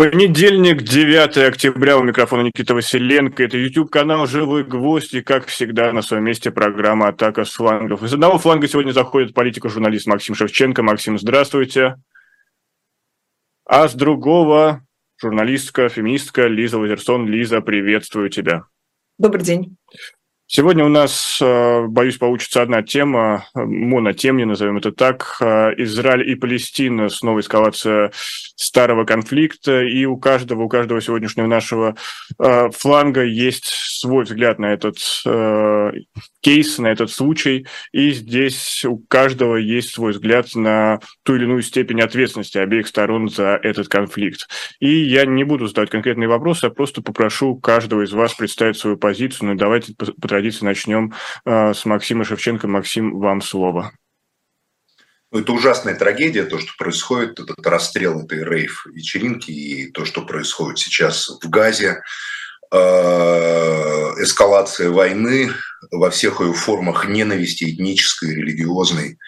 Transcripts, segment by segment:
Понедельник, 9 октября, у микрофона Никита Василенко. Это YouTube-канал «Живой гвоздь» и, как всегда, на своем месте программа «Атака с флангов». Из одного фланга сегодня заходит политико-журналист Максим Шевченко. Максим, здравствуйте. А с другого журналистка, феминистка Лиза Лазерсон. Лиза, приветствую тебя. Добрый день. Сегодня у нас, э, боюсь, получится одна тема, монотемня, назовем это так. Э, Израиль и Палестина, снова эскалация старого конфликта, и у каждого, у каждого сегодняшнего нашего э, фланга есть свой взгляд на этот кейс, на этот случай, и здесь у каждого есть свой взгляд на ту или иную степень ответственности обеих сторон за этот конфликт. И я не буду задавать конкретные вопросы, а просто попрошу каждого из вас представить свою позицию, ну давайте потратим традиции начнем э, с Максима Шевченко. Максим, вам слово. Ну, это ужасная трагедия, то, что происходит, этот расстрел этой рейв-вечеринки и то, что происходит сейчас в Газе, э, эскалация войны во всех ее формах ненависти, этнической, религиозной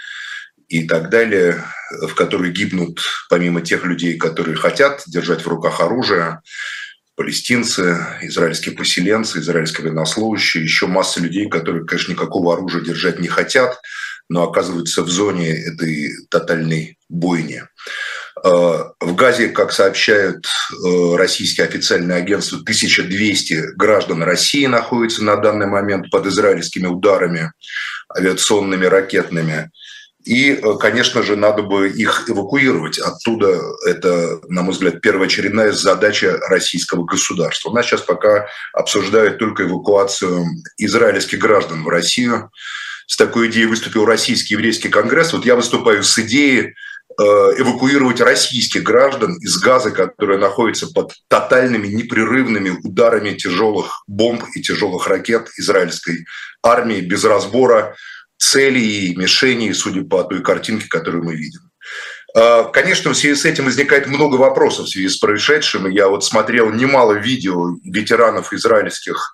и так далее, в которой гибнут, помимо тех людей, которые хотят держать в руках оружие, палестинцы, израильские поселенцы, израильские военнослужащие, еще масса людей, которые, конечно, никакого оружия держать не хотят, но оказываются в зоне этой тотальной бойни. Э, в Газе, как сообщают э, российские официальные агентства, 1200 граждан России находятся на данный момент под израильскими ударами авиационными, ракетными. И, э, конечно же, надо бы их эвакуировать оттуда. Это, на мой взгляд, первоочередная задача российского государства. У нас сейчас пока обсуждают только эвакуацию израильских граждан в Россию. С такой идеей выступил Российский еврейский конгресс. Вот я выступаю с идеей э, эвакуировать российских граждан из Газа, которые находятся под тотальными непрерывными ударами тяжелых бомб и тяжелых ракет израильской армии без разбора целей и мишеней, судя по той картинке, которую мы видим. А, конечно, в связи с этим возникает много вопросов в связи с происшедшим. Я вот смотрел немало видео ветеранов израильских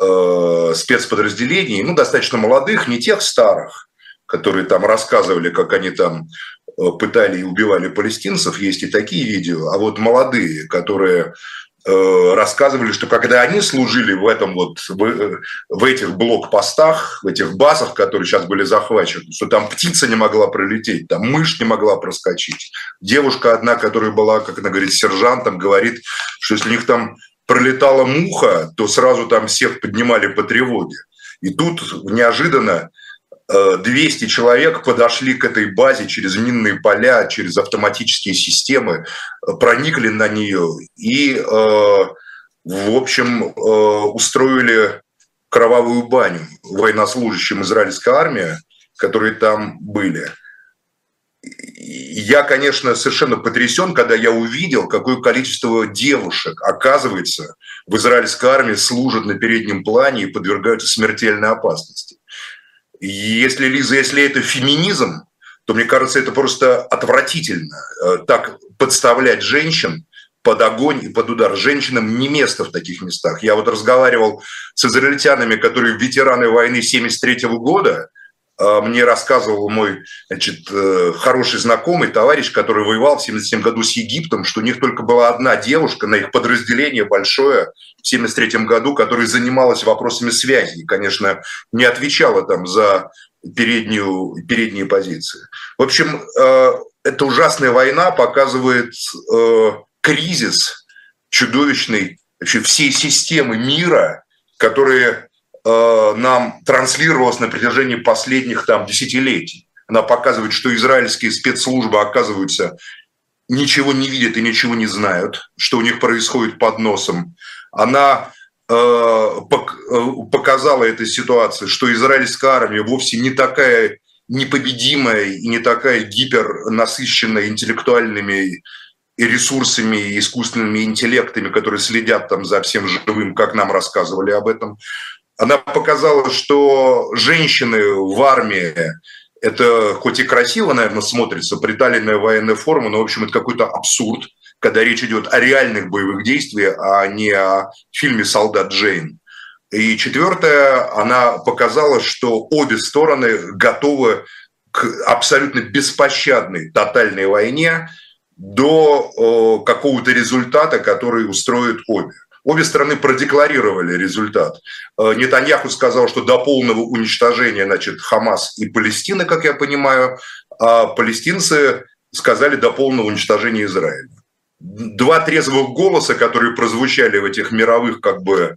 э, спецподразделений, ну, достаточно молодых, не тех старых, которые там рассказывали, как они там э, пытали и убивали палестинцев, есть и такие видео, а вот молодые, которые рассказывали, что когда они служили в этом вот в, в этих блокпостах, в этих базах, которые сейчас были захвачены, что там птица не могла пролететь, там мышь не могла проскочить. Девушка одна, которая была, как она говорит, сержантом, говорит, что если у них там пролетала муха, то сразу там всех поднимали по тревоге. И тут неожиданно 200 человек подошли к этой базе через минные поля, через автоматические системы, э, проникли на нее и, э, в общем, э, устроили кровавую баню военнослужащим израильской армии, которые там были. Я, конечно, совершенно потрясен, когда я увидел, какое количество девушек, оказывается, в израильской армии служат на переднем плане и подвергаются смертельной опасности. Если, Лиза, если это феминизм, то мне кажется, это просто отвратительно. Э, так подставлять женщин под огонь и под удар. Женщинам не место в таких местах. Я вот разговаривал с израильтянами, которые ветераны войны 73 года, мне рассказывал мой значит, э, хороший знакомый, товарищ, который воевал в 77 году с Египтом, что у них только была одна девушка на их подразделение большое в 73 году, которая занималась вопросами связи и, конечно, не отвечала там за переднюю, передние позиции. В общем, э, эта ужасная война показывает э, кризис чудовищный вообще всей системы мира, которые Э, нам транслировалась на протяжении последних там десятилетий. Она показывает, что израильские спецслужбы, оказываются, ничего не видят и ничего не знают, что у них происходит под носом. Она э, э показала этой ситуации, что израильская армия вовсе не такая непобедимая и не такая гипернасыщенная интеллектуальными ресурсами, и искусственными интеллектами, которые следят там за всем живым, как нам рассказывали об этом, она показала, что женщины в армии это хоть и красиво, наверное, смотрится, приталенная военная форма, но, в общем, это какой-то абсурд, когда речь идет о реальных боевых действиях, а не о фильме «Солдат Джейн». И четвертое, она показала, что обе стороны готовы к абсолютно беспощадной тотальной войне, до какого-то результата, который устроит обе. Обе стороны продекларировали результат. Нетаньяху сказал, что до полного уничтожения значит, Хамас и Палестина, как я понимаю, а палестинцы сказали до полного уничтожения Израиля. Два трезвых голоса, которые прозвучали в этих мировых как бы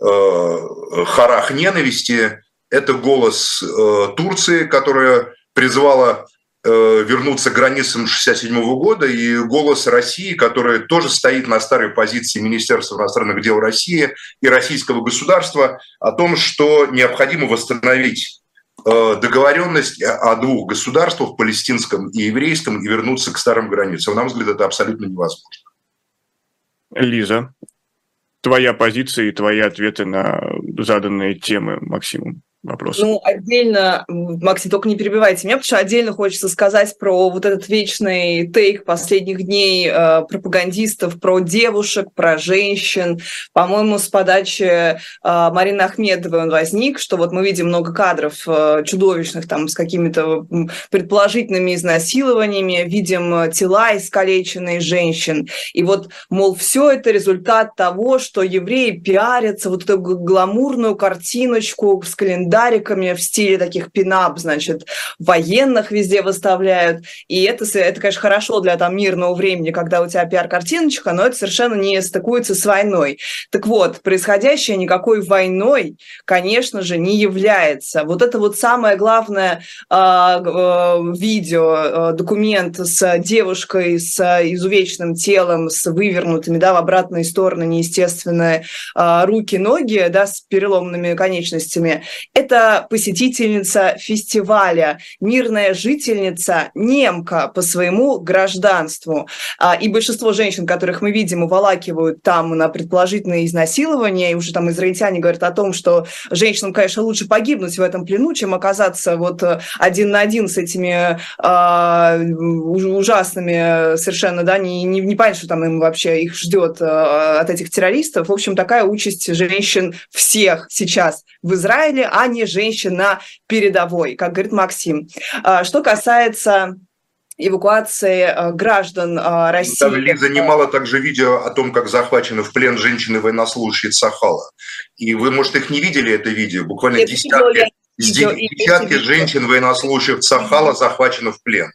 э, хорах ненависти, это голос э, Турции, которая призвала э, вернуться к границам 1967 года, и голос России, которая тоже стоит на старой позиции Министерства иностранных дел России и российского государства о том, что необходимо восстановить Э, договоренность о двух государствах, палестинском и еврейском, и вернуться к старым границам. На мой взгляд, это абсолютно невозможно. Лиза, твоя позиция и твои ответы на заданные темы Максимум вопрос. Ну, отдельно, Максим, только не перебивайте меня, потому что отдельно хочется сказать про вот этот вечный тейк последних дней э, пропагандистов, про девушек, про женщин. По-моему, с подачи э, Марины Ахмедовой он возник, что вот мы видим много кадров э, чудовищных там с какими-то предположительными изнасилованиями, видим тела искалеченные женщин. И вот, мол, все это результат того, что евреи пиарятся, вот эту гламурную картиночку с календарем календариками в стиле таких пинап, значит, военных везде выставляют. И это, это, конечно, хорошо для там мирного времени, когда у тебя пиар-картиночка, но это совершенно не стыкуется с войной. Так вот, происходящее никакой войной, конечно же, не является. Вот это вот самое главное э, э, видео, э, документ с девушкой с изувеченным телом, с вывернутыми, да, в обратные стороны неестественные э, руки, ноги, да, с переломными конечностями. Это посетительница фестиваля, мирная жительница, немка по своему гражданству. А, и большинство женщин, которых мы видим, уволакивают там на предположительное изнасилование, и уже там израильтяне говорят о том, что женщинам, конечно, лучше погибнуть в этом плену, чем оказаться вот э, один на один с этими а, ужасными совершенно, да, не, не, не понятно, что там им вообще их ждет а, от этих террористов. В общем, такая участь женщин всех сейчас в Израиле, а не женщин на передовой, как говорит Максим. А, что касается эвакуации а, граждан а, России. Там Лиза немало также видео о том, как захвачены в плен женщины военнослужащие Сахала. И вы, может, их не видели, это видео? Буквально Нет, десятки, видео, десятки женщин военнослужащих Сахала захвачены в плен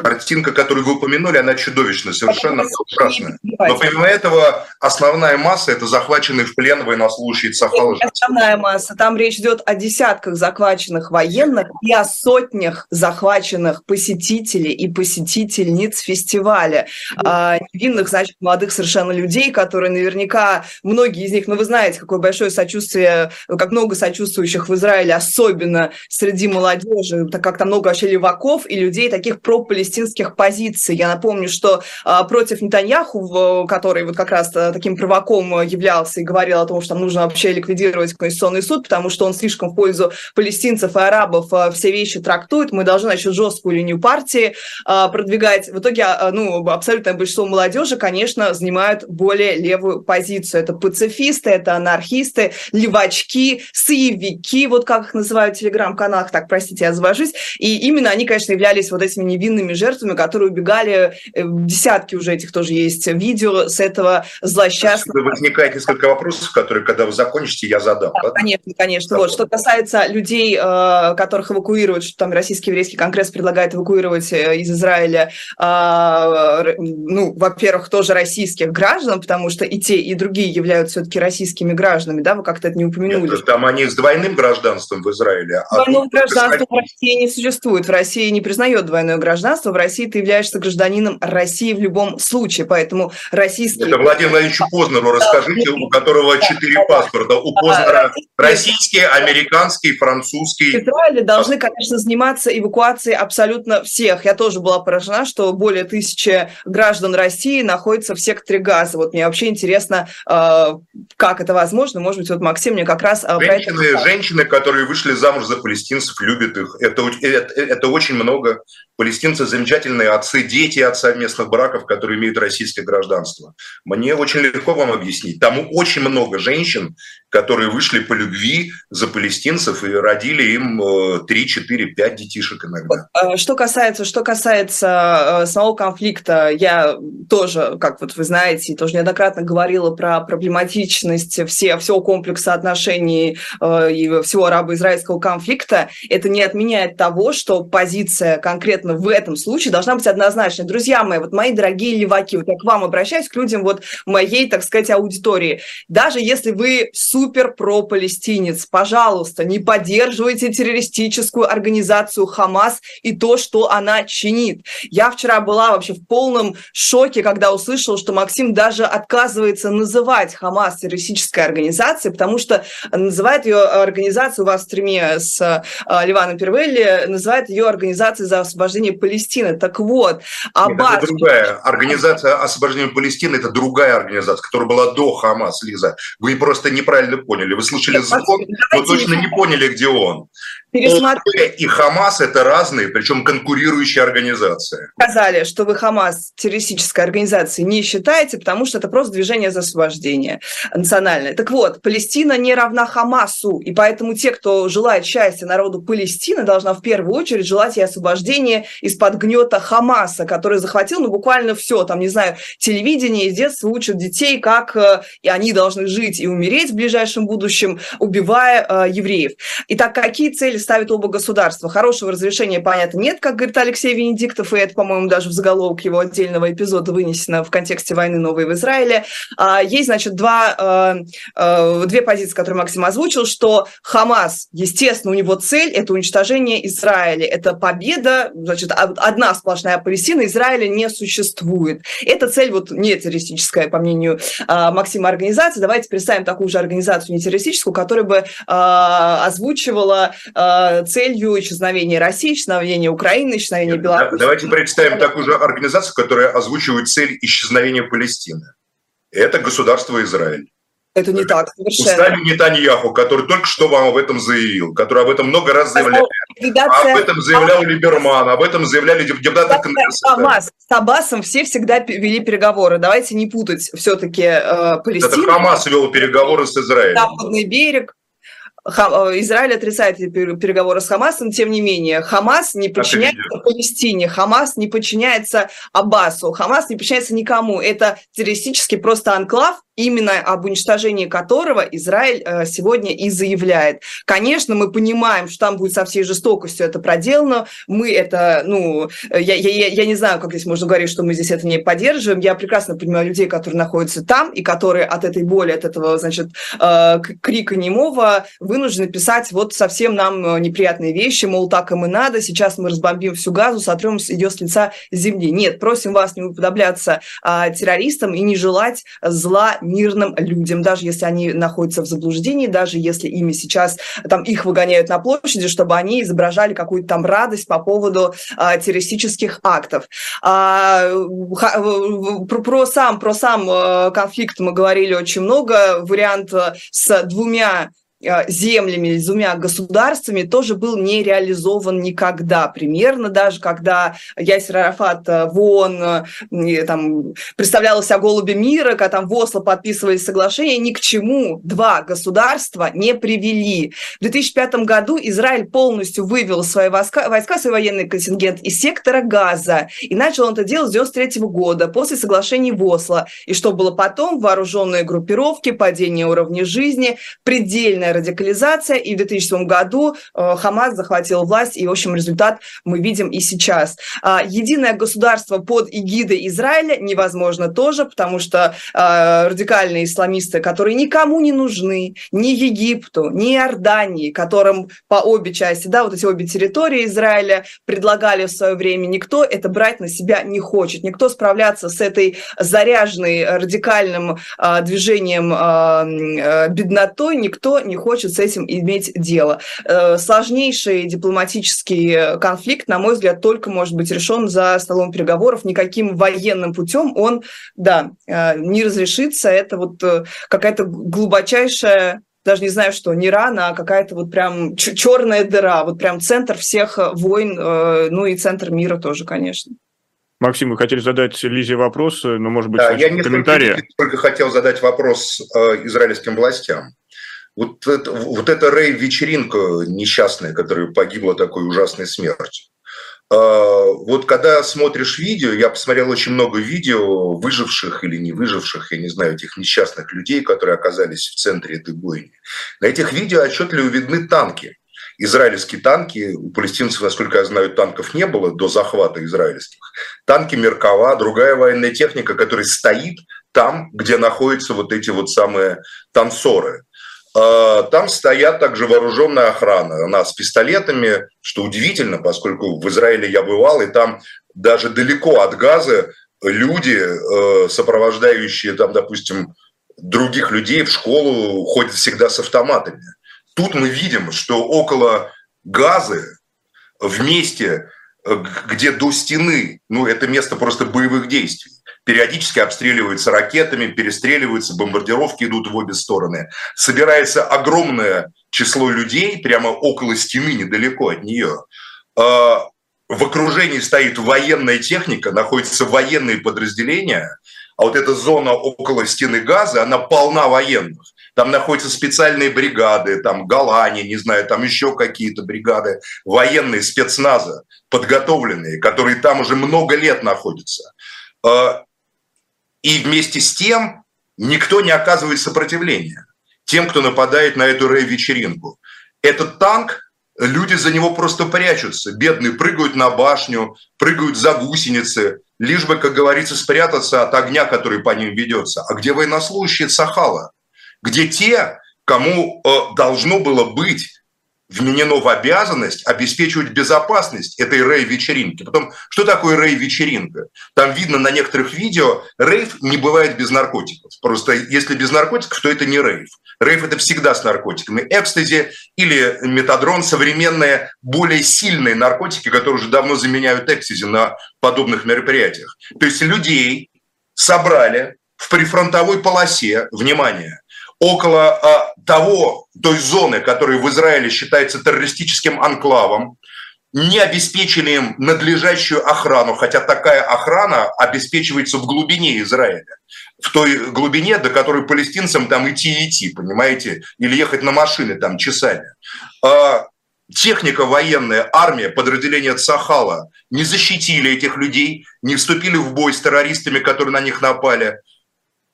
картинка, которую вы упомянули, она чудовищная, совершенно ужасная. Но помимо этого, основная масса – это захваченные в плен военнослужащие Цахала. Основная масса. Там речь идет о десятках захваченных военных и о сотнях захваченных посетителей и посетительниц фестиваля. А, невинных, значит, молодых совершенно людей, которые наверняка, многие из них, ну вы знаете, какое большое сочувствие, как много сочувствующих в Израиле, особенно среди молодежи, так как там много вообще леваков и людей таких пропали палестинских позиций. Я напомню, что а, против Нетаньяху, который вот как раз а, таким провоком являлся и говорил о том, что нужно вообще ликвидировать Конституционный суд, потому что он слишком в пользу палестинцев и арабов а, все вещи трактует, мы должны, значит, жесткую линию партии продвигать. В итоге, ну, абсолютное большинство молодежи, конечно, занимают более левую позицию. Это пацифисты, это анархисты, левачки, сыевики, вот как их называют в телеграм-каналах, так, простите, я завожусь. И именно они, конечно, являлись вот этими невинными невинными жертвами, которые убегали, э, десятки уже этих тоже есть видео с этого злосчастного. Возникает несколько вопросов, которые, когда вы закончите, я задам. Да, конечно, конечно. Вот. Что касается людей, э, которых эвакуируют, что там Российский еврейский конгресс предлагает эвакуировать э, из Израиля, ну, во-первых, тоже российских граждан, потому что и те, и другие являются все-таки российскими гражданами, да, вы как-то это не упомянули. Нет, там они с двойным гражданством в Израиле. А Двойного гражданства в России не существует. В России не признает двойное гражданство гражданство, в России ты являешься гражданином России в любом случае. Поэтому российский... Это Владимир Владимировичу Познеру расскажите, у которого четыре паспорта. У Познера российский, американский, французский. В Израиле должны, конечно, заниматься эвакуацией абсолютно всех. Я тоже была поражена, что более тысячи граждан России находятся в секторе газа. Вот мне вообще интересно, э, как это возможно. Может быть, вот Максим мне как раз... Э, женщины, это... женщины, которые вышли замуж за палестинцев, любят их. Это, это, это очень много. Палестинцы замечательные отцы, дети от совместных браков, которые имеют российское гражданство. Мне очень легко вам объяснить. Там очень много женщин, которые вышли по любви за палестинцев и родили им 3, 4, 5 детишек иногда. Э, что касается, что касается э, самого конфликта, я тоже, как вот вы знаете, тоже неоднократно говорила про проблематичность все, всего комплекса отношений э, и всего арабо-израильского конфликта. Это не отменяет того, что позиция конкретно в этом случае должна быть однозначной. Друзья мои, вот мои дорогие леваки, вот я к вам обращаюсь, к людям вот моей, так сказать, аудитории. Даже если вы супер про-палестинец. Пожалуйста, не поддерживайте террористическую организацию Хамас и то, что она чинит. Я вчера была вообще в полном шоке, когда услышала, что Максим даже отказывается называть Хамас террористической организацией, потому что называет ее организацию у вас в стриме с э, Ливаном Первелли, называет ее организацией за освобождение Палестины. Так вот, Аббас... Нет, это другая. Организация освобождения Палестины – это другая организация, которая была до Хамас, Лиза. Вы просто неправильно неправильно поняли. Вы слушали закон, но точно не поняли, где он. Пересмотреть. И Хамас – это разные, причем конкурирующие организации. Сказали, что вы Хамас террористической организацией не считаете, потому что это просто движение за освобождение национальное. Так вот, Палестина не равна Хамасу, и поэтому те, кто желает счастья народу Палестины, должна в первую очередь желать и освобождения из-под гнета Хамаса, который захватил, ну, буквально все, там, не знаю, телевидение из детства учат детей, как э, и они должны жить и умереть в ближайшем будущем, убивая э, евреев. Итак, какие цели ставят оба государства. Хорошего разрешения, понятно, нет, как говорит Алексей Венедиктов, и это, по-моему, даже в заголовок его отдельного эпизода вынесено в контексте войны новой в Израиле. А, есть, значит, два, а, а, две позиции, которые Максим озвучил, что Хамас, естественно, у него цель – это уничтожение Израиля, это победа, значит, одна сплошная Палестина, Израиля не существует. Эта цель вот не террористическая, по мнению Максима, организация. Давайте представим такую же организацию не террористическую, которая бы озвучивала Э, целью исчезновения России, исчезновения Украины, исчезновения Беларуси. Давайте представим такую же организацию, которая озвучивает цель исчезновения Палестины. Это государство Израиль. Это не так, совершенно. Устами Нетаньяху, который только что вам об этом заявил, который об этом много раз заявлял. Ликвидация... Об этом заявлял Либерман, об этом заявляли депутаты Конгресса. Хамас. С Аббасом все всегда вели переговоры. Давайте не путать все-таки э, Палестину. Это Хамас вел переговоры с Израилем. Западный берег, Израиль отрицает переговоры с Хамасом, тем не менее, Хамас не подчиняется Палестине, Хамас не подчиняется Аббасу, Хамас не подчиняется никому. Это террористический просто анклав, именно об уничтожении которого Израиль э, сегодня и заявляет. Конечно, мы понимаем, что там будет со всей жестокостью это проделано. Мы это, ну, я, я, я не знаю, как здесь можно говорить, что мы здесь это не поддерживаем. Я прекрасно понимаю людей, которые находятся там и которые от этой боли, от этого, значит, э, крика немого вынуждены писать вот совсем нам э, неприятные вещи, мол, так им и надо, сейчас мы разбомбим всю газу, сотрем ее с лица земли. Нет, просим вас не уподобляться террористам и не желать зла мирным людям, даже если они находятся в заблуждении, даже если ими сейчас там их выгоняют на площади, чтобы они изображали какую-то там радость по поводу а, террористических актов. А, про, про сам про сам э, конфликт мы говорили очень много. Вариант э, с двумя Э, землями, с двумя государствами тоже был не реализован никогда. Примерно даже когда Ясер Арафат э, в ООН э, там, представлял себя голуби мира, когда там в Осло подписывались соглашения, ни к чему два государства не привели. В 2005 году Израиль полностью вывел свои войска, войска свой военный контингент из сектора Газа. И начал он это делать с 1993 года, после соглашений в Осло. И что было потом? Вооруженные группировки, падение уровня жизни, предельная радикализация, и в 2007 году э, Хамас захватил власть, и, в общем, результат мы видим и сейчас. А, единое государство под эгидой Израиля невозможно тоже, потому что э, радикальные исламисты, которые никому не нужны, ни Египту, ни Иордании, которым по обе части, да, вот эти обе территории Израиля предлагали в свое время, никто это брать на себя не хочет, никто справляться с этой заряженной радикальным э, движением беднотой никто не хочет с этим иметь дело. Э, сложнейший дипломатический конфликт, на мой взгляд, только может быть решен за столом переговоров. Никаким военным путем он, да, э, не разрешится. Это вот э, какая-то глубочайшая даже не знаю что, не рана, а какая-то вот прям черная дыра, вот прям центр всех войн, ну и центр мира тоже, конечно. Максим, вы хотели задать Лизе вопрос, но, может быть, да, я комментарии? только хотел задать вопрос израильским властям. Вот это, вот эта рейв-вечеринка несчастная, которая погибла такой ужасной смертью, а, вот когда смотришь видео, я посмотрел очень много видео выживших или не выживших, я не знаю, этих несчастных людей, которые оказались в центре этой бойни. На этих видео отчетливо видны танки. Израильские танки, у палестинцев, насколько я знаю, танков не было до захвата израильских. Танки Меркава, другая военная техника, которая стоит там, где находятся вот эти вот самые танцоры. А, там стоят также вооруженная охрана. Она с пистолетами, что удивительно, поскольку в Израиле я бывал, и там даже далеко от газа люди, э, сопровождающие там, допустим, других людей в школу, ходят всегда с автоматами. Тут мы видим, что около газы вместе, э, где до стены, ну, это место просто боевых действий, периодически обстреливаются ракетами, перестреливаются, бомбардировки идут в обе стороны. Собирается огромное число людей прямо около стены, недалеко от нее. А, в окружении стоит военная техника, находятся военные подразделения, а вот эта зона около стены газа, она полна военных. Там находятся специальные бригады, там Голани, не знаю, там еще какие-то бригады, военные спецназа, подготовленные, которые там уже много лет находятся. И вместе с тем никто не оказывает сопротивления тем, кто нападает на эту рейв-вечеринку. Этот танк, люди за него просто прячутся. Бедные прыгают на башню, прыгают за гусеницы, лишь бы, как говорится, спрятаться от огня, который по ним ведется. А где военнослужащие Сахала? Где те, кому э, должно было быть вменено в обязанность обеспечивать безопасность этой рейв-вечеринки. Потом, что такое рейв-вечеринка? Там видно на некоторых видео, рейв не бывает без наркотиков. Просто если без наркотиков, то это не рейв. Рейв – это всегда с наркотиками. Экстази или метадрон – современные, более сильные наркотики, которые уже давно заменяют экстази на подобных мероприятиях. То есть людей собрали в прифронтовой полосе, внимание, около а, того, той зоны, которая в Израиле считается террористическим анклавом, не обеспечили им надлежащую охрану, хотя такая охрана обеспечивается в глубине Израиля, в той глубине, до которой палестинцам там идти идти, понимаете, или ехать на машины там часами. А техника военная, армия, подразделения Цахала не защитили этих людей, не вступили в бой с террористами, которые на них напали.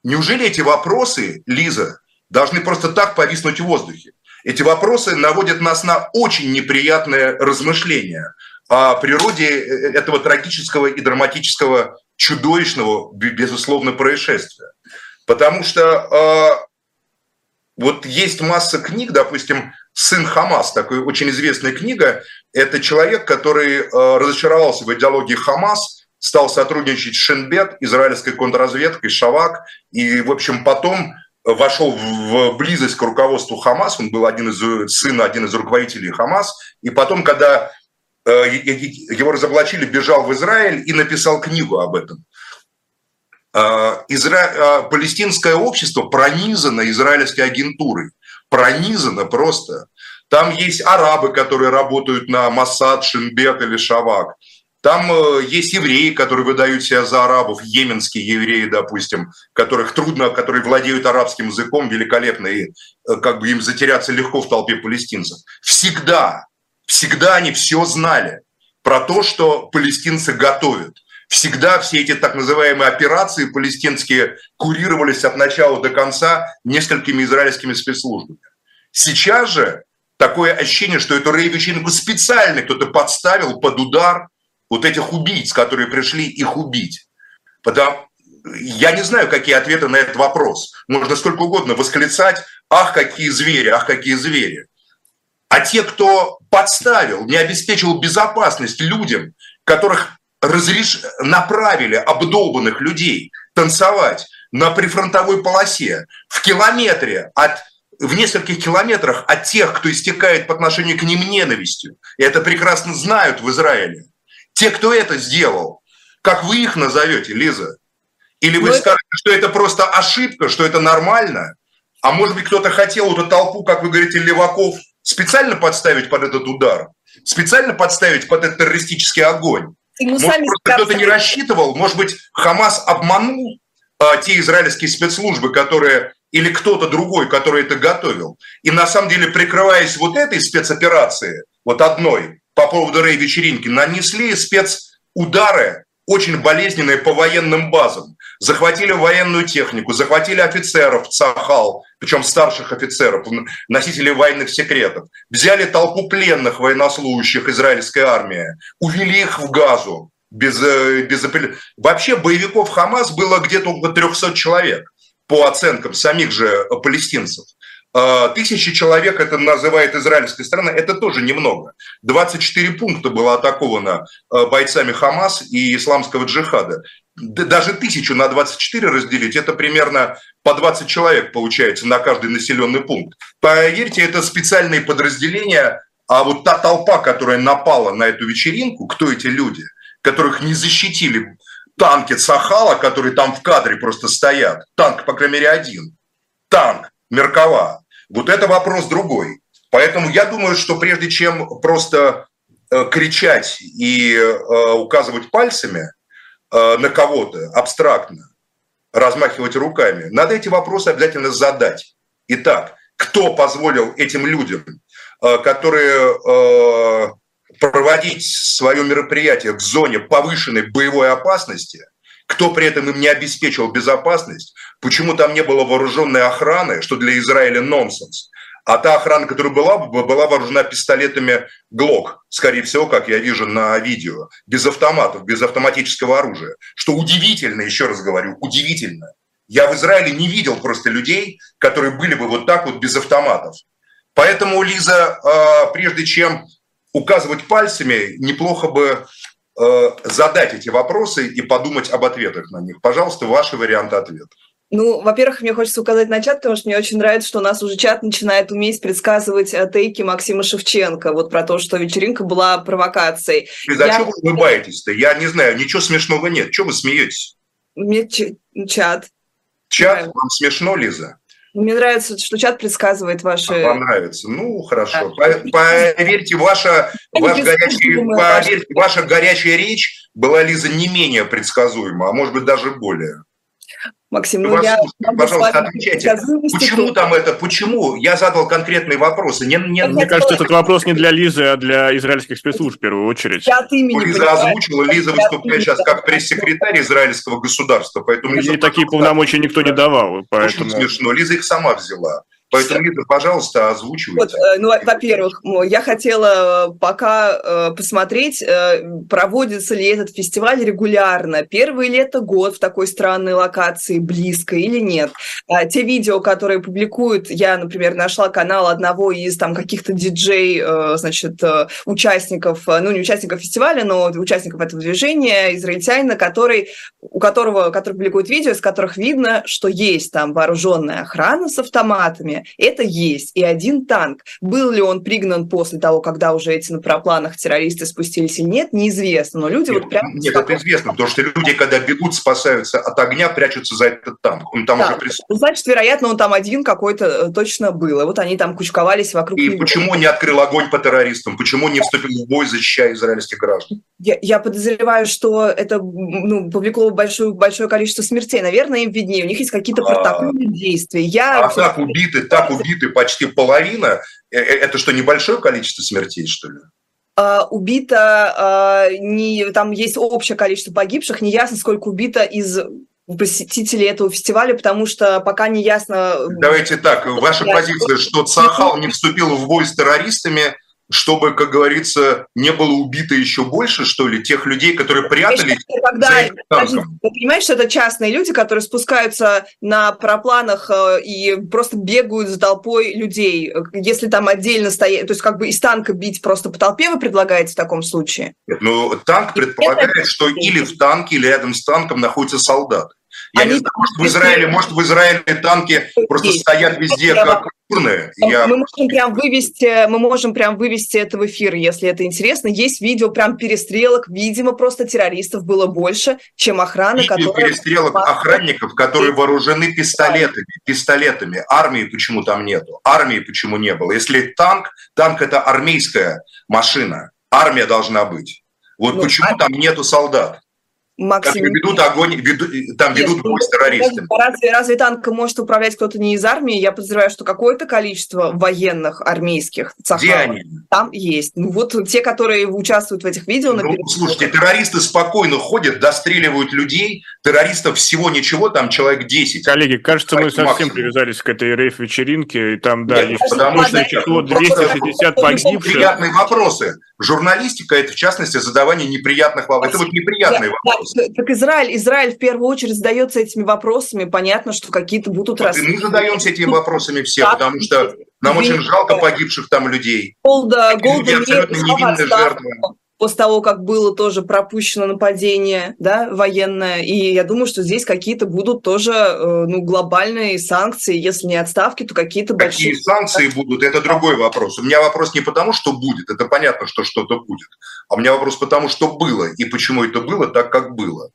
Неужели эти вопросы, Лиза, должны просто так повиснуть в воздухе. Эти вопросы наводят нас на очень неприятное размышление о природе э, этого трагического и драматического, чудовищного, безусловно, происшествия. Потому что э, вот есть масса книг, допустим, «Сын Хамас», такая очень известная книга. Это человек, который э, разочаровался в идеологии Хамас, стал сотрудничать с Шинбет, израильской контрразведкой, Шавак, и, в общем, потом вошел в близость к руководству Хамас, он был один из, сын, один из руководителей Хамас, и потом, когда э, его разоблачили, бежал в Израиль и написал книгу об этом. Э, изра... Э, палестинское общество пронизано израильской агентурой, пронизано просто. Там есть арабы, которые работают на Масад, Шинбет или Шавак. Там э, есть евреи, которые выдают себя за арабов, йеменские евреи, допустим, которых трудно, которые владеют арабским языком великолепно, и э, как бы им затеряться легко в толпе палестинцев. Всегда, всегда они все знали про то, что палестинцы готовят. Всегда все эти так называемые операции палестинские курировались от начала до конца несколькими израильскими спецслужбами. Сейчас же такое ощущение, что эту рейвичинку специально кто-то подставил под удар, вот этих убийц, которые пришли их убить. Потому, я не знаю, какие ответы на этот вопрос. Можно сколько угодно восклицать, ах, какие звери, ах, какие звери. А те, кто подставил, не обеспечил безопасность людям, которых разреш... направили обдолбанных людей танцевать на прифронтовой полосе в километре от в нескольких километрах от тех, кто истекает по отношению к ним ненавистью. И это прекрасно знают в Израиле. Те, кто это сделал, как вы их назовете, Лиза? Или вы ну, скажете, что это просто ошибка, что это нормально? А может быть, кто-то хотел эту толпу, как вы говорите, леваков специально подставить под этот удар? Специально подставить под этот террористический огонь? Может, кто-то не рассчитывал? Может быть, Хамас обманул а, те израильские спецслужбы, которые или кто-то другой, который это готовил. И на самом деле, прикрываясь вот этой спецоперацией, вот одной, по поводу рей-вечеринки, нанесли спецудары очень болезненные по военным базам. Захватили военную технику, захватили офицеров Цахал, причем старших офицеров, носителей военных секретов. Взяли толпу пленных военнослужащих израильской армии, увели их в Газу. Без, э, без... Вообще боевиков Хамас было где-то около 300 человек по оценкам самих же палестинцев. А, тысячи человек, это называет израильская страна, это тоже немного. 24 пункта было атаковано а, бойцами Хамас и исламского джихада. Даже тысячу на 24 разделить, это примерно по 20 человек получается на каждый населенный пункт. Поверьте, это специальные подразделения, а вот та толпа, которая напала на эту вечеринку, кто эти люди, которых не защитили танки Сахала, которые там в кадре просто стоят, танк, по крайней мере, один, танк, Меркова. Вот это вопрос другой. Поэтому я думаю, что прежде чем просто э, кричать и э, указывать пальцами э, на кого-то абстрактно, размахивать руками, надо эти вопросы обязательно задать. Итак, кто позволил этим людям, которые проводить свое мероприятие в зоне повышенной боевой опасности, кто при этом им не обеспечил безопасность, почему там не было вооруженной охраны, что для Израиля нонсенс, а та охрана, которая была, была вооружена пистолетами ГЛОК, скорее всего, как я вижу на видео, без автоматов, без автоматического оружия. Что удивительно, еще раз говорю, удивительно. Я в Израиле не видел просто людей, которые были бы вот так вот без автоматов. Поэтому, Лиза, а, прежде чем указывать пальцами, неплохо бы задать эти вопросы и подумать об ответах на них. Пожалуйста, ваши варианты ответов. Ну, во-первых, мне хочется указать на чат, потому что мне очень нравится, что у нас уже чат начинает уметь предсказывать э, тейки Максима Шевченко, вот про то, что вечеринка была провокацией. Лиза, Я... а что вы улыбаетесь-то? Я не знаю, ничего смешного нет. Чего вы смеетесь? Мне ч... чат. Чат? Вам смешно, Лиза? Мне нравится, что чат предсказывает ваши... А вам нравится. Ну, хорошо. Да. Поверьте, ваша, ваш горячий, поверьте, ваша горячая речь была, Лиза, не менее предсказуема, а может быть даже более. Максим, ну я... Пожалуйста, отвечайте. Почему там это? Почему? Я задал конкретные вопросы. Не, не, Мне кажется, этот вопрос не для Лизы, а для израильских спецслужб в первую очередь. Я от имени Лиза понимаю. озвучила, Лиза выступает сейчас как пресс-секретарь израильского государства. Поэтому Лиза, И такие полномочия никто не давал. Поэтому... Очень смешно. Лиза их сама взяла. Поэтому, Лида, пожалуйста, озвучивайте. Вот, э, ну, во-первых, я хотела э, пока э, посмотреть, проводится ли этот фестиваль регулярно. Первый ли это год в такой странной локации, близко или нет. Те видео, которые публикуют, я, например, нашла канал одного из там каких-то диджей, значит, участников, ну, не участников фестиваля, но участников этого движения, израильтянина, который, у которого, который публикует видео, из которых видно, что есть там вооруженная охрана с автоматами, это есть. И один танк. Был ли он пригнан после того, когда уже эти на пропланах террористы спустились или нет, неизвестно. Но люди нет, вот прям... Нет, это известно, потому что люди, когда бегут, спасаются от огня, прячутся за этот танк. Он там да. уже присутствует. Значит, вероятно, он там один какой-то э, точно был. И вот они там кучковались вокруг И него. почему не открыл огонь по террористам? Почему не вступил в бой, защищая израильских граждан? Я, я подозреваю, что это ну, повлекло большое, большое количество смертей. Наверное, им виднее. У них есть какие-то а. протоколы действий. Я... А так убиты, так убиты почти половина. Э, э, это что, небольшое количество смертей, что ли? Uh, убито, uh, не, там есть общее количество погибших, неясно, сколько убито из посетителей этого фестиваля, потому что пока не ясно... Давайте так, ваша позиция, что Цахал не вступил в бой с террористами, чтобы, как говорится, не было убито еще больше, что ли, тех людей, которые прятались когда, за этим Вы понимаете, что это частные люди, которые спускаются на пропланах э, и просто бегают за толпой людей. Если там отдельно стоять, то есть как бы из танка бить просто по толпе вы предлагаете в таком случае? Ну, танк предполагает, что или в танке, или рядом с танком находится солдат. Я Они... не знаю, может в Израиле, может в Израиле танки просто стоят везде, как Я... Мы можем прям вывести, мы можем прям вывести это в эфир, если это интересно. Есть видео прям перестрелок, видимо, просто террористов было больше, чем охраны, видео которая... перестрелок охранников, которые вооружены пистолетами, пистолетами. Армии почему там нету? Армии почему не было? Если танк, танк это армейская машина, армия должна быть. Вот ну, почему а... там нету солдат? Максим... ведут огонь, ведут, там ведут бой с террористами. Разве, разве танком может управлять кто-то не из армии? Я подозреваю, что какое-то количество военных армейских они? там есть. Ну, вот те, которые участвуют в этих видео... Ну, слушайте, террористы спокойно ходят, достреливают людей, террористов всего ничего, там человек 10. Коллеги, кажется, мы совсем максимум. привязались к этой рейф-вечеринке, и там, да, Нет, есть потому что число 260 погибших. Приятные вопросы. Журналистика – это, в частности, задавание неприятных вопросов. Это вот неприятные вопросы. Так Израиль, Израиль в первую очередь задается этими вопросами. Понятно, что какие-то будут вот Мы задаемся этими вопросами все, да, потому что нам очень жалко погибших там людей. Голда, Голда абсолютно невинные жертвы после того, как было тоже пропущено нападение да, военное. И я думаю, что здесь какие-то будут тоже э, ну, глобальные санкции. Если не отставки, то какие-то большие... Какие санкции будут, это другой вопрос. У меня вопрос не потому, что будет, это понятно, что что-то будет. А у меня вопрос потому, что было и почему это было так, как было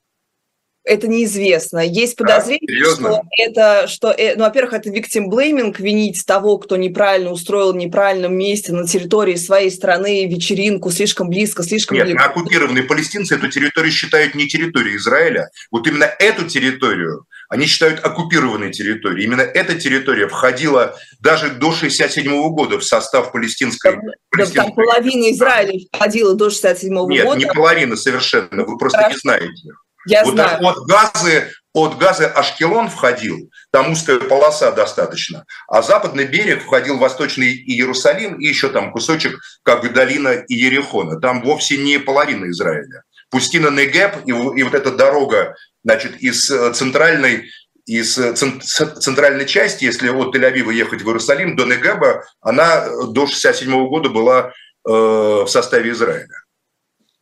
это неизвестно. Есть подозрение, а, что это, что, э, ну, во-первых, это victim blaming, винить того, кто неправильно устроил в неправильном месте на территории своей страны вечеринку слишком близко, слишком Нет, близко. оккупированные палестинцы эту территорию считают не территорией Израиля. Вот именно эту территорию они считают оккупированной территорией. Именно эта территория входила даже до 1967 года в состав палестинской... Там, палестинской... там половина Израиля входила до 1967 года. Нет, не половина совершенно, вы просто Хорошо. не знаете. Я вот знаю. от газы, от газы Ашкелон входил, там узкая полоса достаточно, а западный берег входил в Восточный Иерусалим и еще там кусочек, как бы долина Иерихона. Там вовсе не половина Израиля. Пустина Негеб и, и вот эта дорога, значит, из э, центральной из э, центральной части, если от Тель-Авива ехать в Иерусалим до Негеба, она до 67 года была э, в составе Израиля.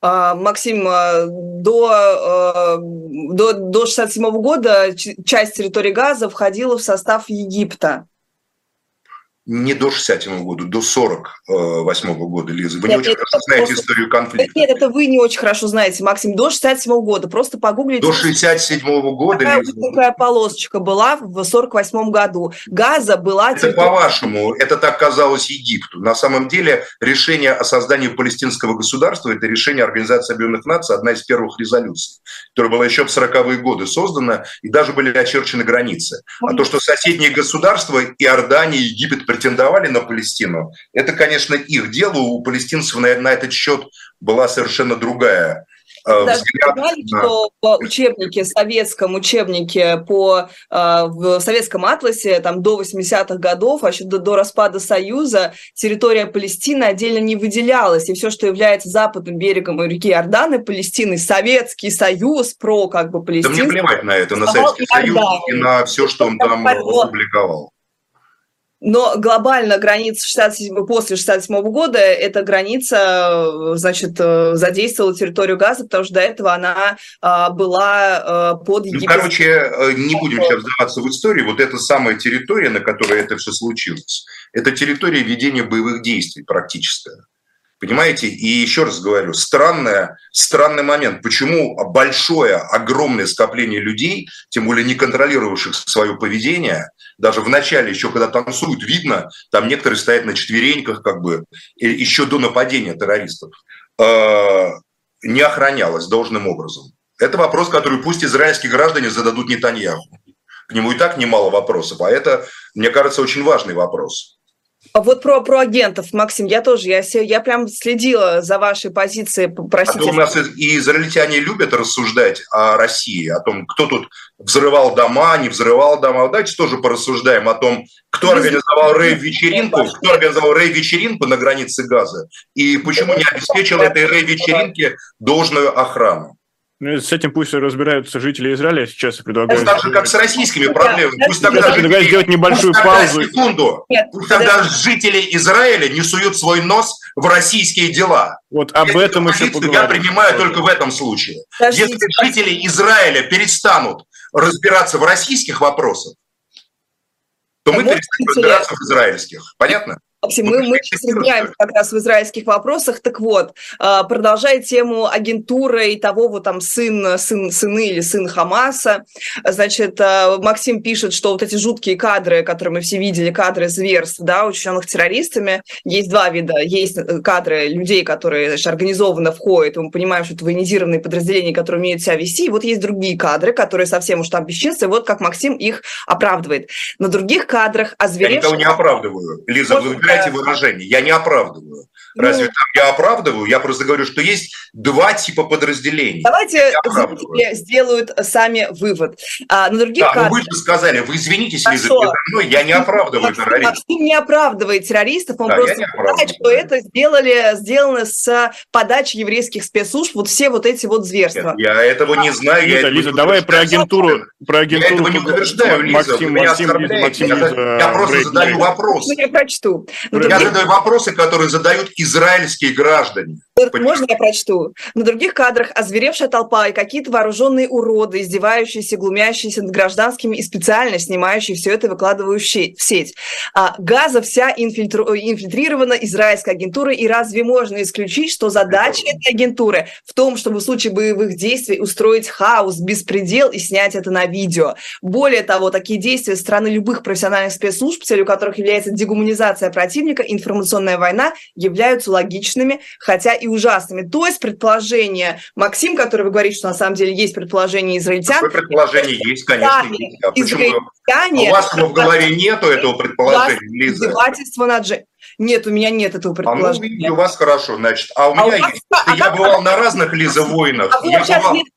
А, Максим, а, до, а, до, до 67 года часть территории Газа входила в состав Египта не до 67 года, до 48 года, Лиза. Вы нет, не очень хорошо знаете просто... историю конфликта. Нет, это вы не очень хорошо знаете, Максим. До 67 года. Просто погуглите. До 67 года, Такая Лиза. Такая полосочка была в 48 году. Газа была... Это по-вашему, это так казалось Египту. На самом деле решение о создании палестинского государства – это решение Организации Объединенных Наций, одна из первых резолюций, которая была еще в 40-е годы создана, и даже были очерчены границы. А то, что соседние государства, Иордания, Египет, претендовали на Палестину, это, конечно, их дело. У палестинцев на, на этот счет была совершенно другая э, даже что в учебнике, советском учебнике по, э, в советском атласе там, до 80-х годов, вообще до, до распада Союза, территория Палестины отдельно не выделялась. И все, что является западным берегом реки Иорданы, Палестины, Советский Союз, про как бы Палестину. Да мне плевать на это, на Советский Союз и на все, что он там опубликовал. Но глобально граница 67, после 67 года эта граница, значит, э, задействовала территорию Газа, потому что до этого она а, была э, под египетским... Ну, короче, э, не будем сейчас вдаваться в историю. Вот эта самая территория, на которой это все случилось, это территория ведения боевых действий практически. Понимаете? И еще раз говорю, странное, странный момент. Почему большое, огромное скопление людей, тем более не контролировавших свое поведение, даже в начале, еще когда танцуют, видно, там некоторые стоят на четвереньках, как бы, еще до нападения террористов, э, не охранялось должным образом. Это вопрос, который пусть израильские граждане зададут Нетаньяху. К нему и так немало вопросов, а это, мне кажется, очень важный вопрос. А вот про, про агентов, Максим, я тоже, я, я прям следила за вашей позицией. Простите. А то у нас и израильтяне любят рассуждать о России, о том, кто тут взрывал дома, не взрывал дома. Давайте тоже порассуждаем о том, кто организовал рейв-вечеринку, кто организовал рейв-вечеринку на границе Газа, и почему не обеспечил этой рейв-вечеринке должную охрану. Ну, с этим пусть разбираются жители Израиля. Сейчас я предлагаю... Так же, как с российскими проблемами. Пусть тогда, я предлагаю сделать небольшую пусть тогда, паузу. Секунду. Нет, пусть тогда жители Израиля не суют свой нос в российские дела. Вот об Эту этом еще поговорим. Я принимаю только в этом случае. Подождите, Если жители. Израиля перестанут разбираться в российских вопросах, то мы перестанем разбираться в израильских. Понятно? Максим, мы, мы сейчас разбираемся как раз в израильских вопросах. Так вот, а, продолжая тему агентуры и того, вот там сын, сын, сыны или сын Хамаса, значит, а, Максим пишет, что вот эти жуткие кадры, которые мы все видели, кадры зверств, да, учиненных террористами, есть два вида. Есть э, кадры людей, которые значит, организованно входят, и мы понимаем, что это военизированные подразделения, которые умеют себя вести, и вот есть другие кадры, которые совсем уж там бесчинства, и вот как Максим их оправдывает. На других кадрах озверевшие... Я никого не оправдываю. Лиза, вот, вы выбираете выражение. Я не оправдываю. Разве ну, там я оправдываю? Я просто говорю, что есть два типа подразделений. Давайте зрители сделают сами вывод. А на других да, кадрах... ну вы же сказали, вы извинитесь, Лиза, передо мной, я не оправдываю Максим, террористов. Максим не оправдывает террористов, он да, просто знает, что это сделали, сделано с подачи еврейских спецслужб, вот все вот эти вот зверства. Нет, я этого не знаю. Лиза, Лиза давай про агентуру. Про агентуру. Я этого не утверждаю, Лиза. Максим, Максим, Лиза, Максим, Лиза, я просто задаю вопрос. Ну, я прочту. Ну, я задаю вопросы, которые задают израильские граждане. Можно я прочту? На других кадрах озверевшая толпа и какие-то вооруженные уроды, издевающиеся, глумящиеся над гражданскими и специально снимающие все это, выкладывающие в сеть. А, Газа вся инфильтру... инфильтрирована израильской агентурой, и разве можно исключить, что задача этой агентуры в том, чтобы в случае боевых действий устроить хаос, беспредел и снять это на видео? Более того, такие действия со стороны любых профессиональных спецслужб, целью которых является дегуманизация противника, информационная война, являются логичными, хотя и ужасными. То есть предположение, Максим, который вы говорите, что на самом деле есть предположение израильтян. Какое предположение есть, конечно, есть. А почему? А у вас в голове нету этого предположения, Лиза? Издевательство над же... Нет, у меня нет этого предположения. А ну, у вас хорошо, значит. А у а меня у вас... есть. А я бывал на разных, Лиза, войнах. А я бывал... Нет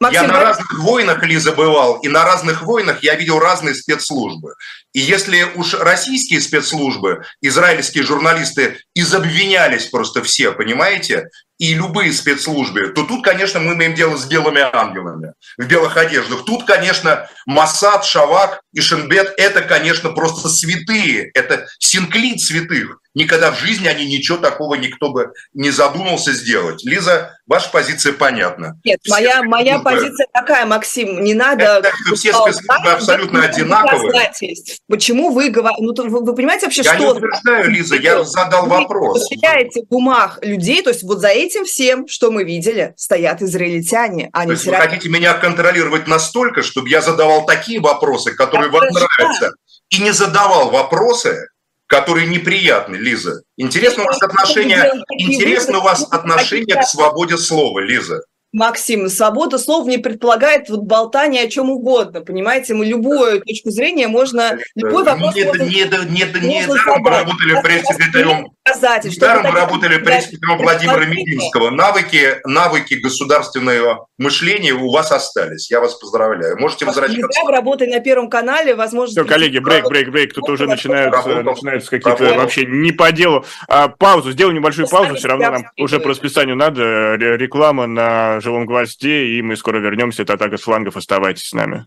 Максим, я на разных войнах, Лиза, бывал, и на разных войнах я видел разные спецслужбы. И если уж российские спецслужбы, израильские журналисты изобвинялись просто все, понимаете, и любые спецслужбы, то тут, конечно, мы имеем дело с белыми ангелами в белых одеждах. Тут, конечно, Масад, Шавак и Шенбет – это, конечно, просто святые, это синклит святых. Никогда в жизни они ничего такого никто бы не задумался сделать. Лиза, ваша позиция понятна. Нет, все моя, моя позиция такая, Максим, не надо... Это, все спецслужбы абсолютно одинаковые. Почему вы говорите... Ну, вы, вы понимаете вообще, я что... Я не утверждаю, Лиза, я задал вы вопрос. Вы в бумаг людей, то есть вот за этим всем, что мы видели, стоят израильтяне, а не То есть вы хотите меня контролировать настолько, чтобы я задавал такие вопросы, которые я вам нравятся, и не задавал вопросы, которые неприятны, Лиза. Интересно у вас отношение, интересно у вас отношение к свободе слова, Лиза. Максим, свобода слов не предполагает вот болтание о чем угодно, понимаете? Мы любую точку зрения можно, любой вопрос нет, можно, нет, нет, нет, недаром мы работали пресс-секретарем, недаром мы работали пресс-секретарем Владимира Мединского. Навыки, навыки государственного мышления у вас остались. Я вас поздравляю. Можете возвращаться. Вы работаете на Первом канале, возможно... Все, коллеги, брейк, брейк, брейк. Тут уже начинаются, начинаются какие-то вообще не по делу. А, паузу, сделаем небольшую паузу, все равно нам уже по расписанию надо. Реклама на живом гвозде, и мы скоро вернемся. Это атака с флангов. Оставайтесь с нами.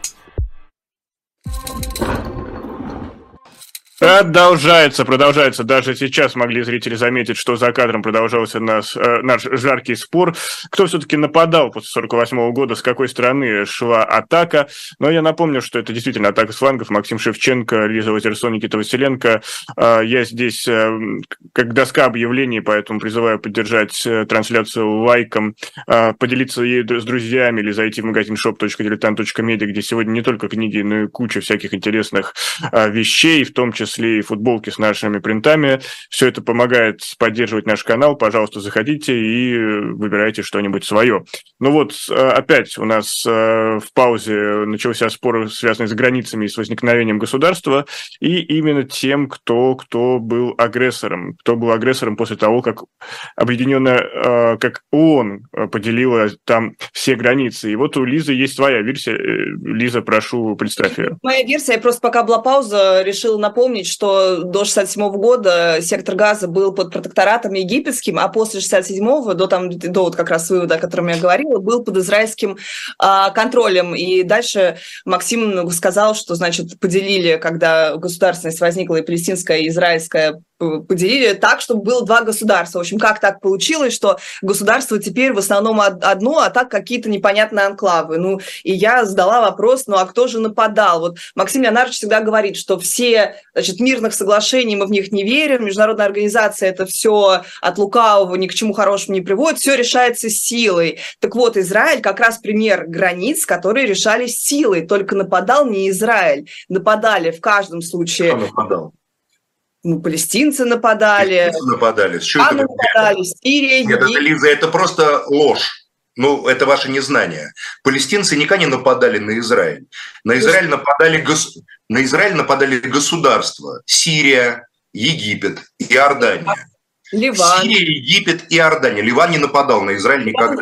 Продолжается, продолжается. Даже сейчас могли зрители заметить, что за кадром продолжался наш, э, наш жаркий спор. Кто все-таки нападал после 48 года, с какой стороны шла атака. Но я напомню, что это действительно атака с флангов. Максим Шевченко, Лиза Ватерсон, Никита Василенко. Э, я здесь э, как доска объявлений, поэтому призываю поддержать э, трансляцию лайком, э, поделиться ей с друзьями или зайти в магазин shop.diletant.media, где сегодня не только книги, но и куча всяких интересных э, вещей, в том числе числе и футболки с нашими принтами. Все это помогает поддерживать наш канал. Пожалуйста, заходите и выбирайте что-нибудь свое. Ну вот, опять у нас в паузе начался спор, связанный с границами и с возникновением государства, и именно тем, кто, кто был агрессором, кто был агрессором после того, как объединенная, как ООН поделила там все границы. И вот у Лизы есть своя версия. Лиза, прошу, представь ее. Моя версия, я просто пока была пауза, решила напомнить, что до 67 года сектор газа был под протекторатом египетским, а после 67-го, до, там, до вот как раз вывода, о котором я говорила, был под израильским а, контролем. И дальше Максим сказал, что, значит, поделили, когда государственность возникла и палестинская, и израильская поделили так, чтобы было два государства. В общем, как так получилось, что государство теперь в основном одно, а так какие-то непонятные анклавы. Ну, и я задала вопрос, ну а кто же нападал? Вот Максим Леонардович всегда говорит, что все значит, мирных соглашений мы в них не верим, международная организация это все от лукавого ни к чему хорошему не приводит, все решается силой. Так вот, Израиль как раз пример границ, которые решались силой, только нападал не Израиль, нападали в каждом случае. Кто нападал? Ну, палестинцы нападали. Палестинцы нападали. Что это нападали, Сирия, Нет, это, Лиза, это просто ложь. Ну, это ваше незнание. Палестинцы никогда не нападали на Израиль. На Израиль нападали, гос... на Израиль нападали государства. Сирия, Египет, Иордания. Ливан. Сирия, Египет и Иордания. Ливан не нападал на Израиль никогда.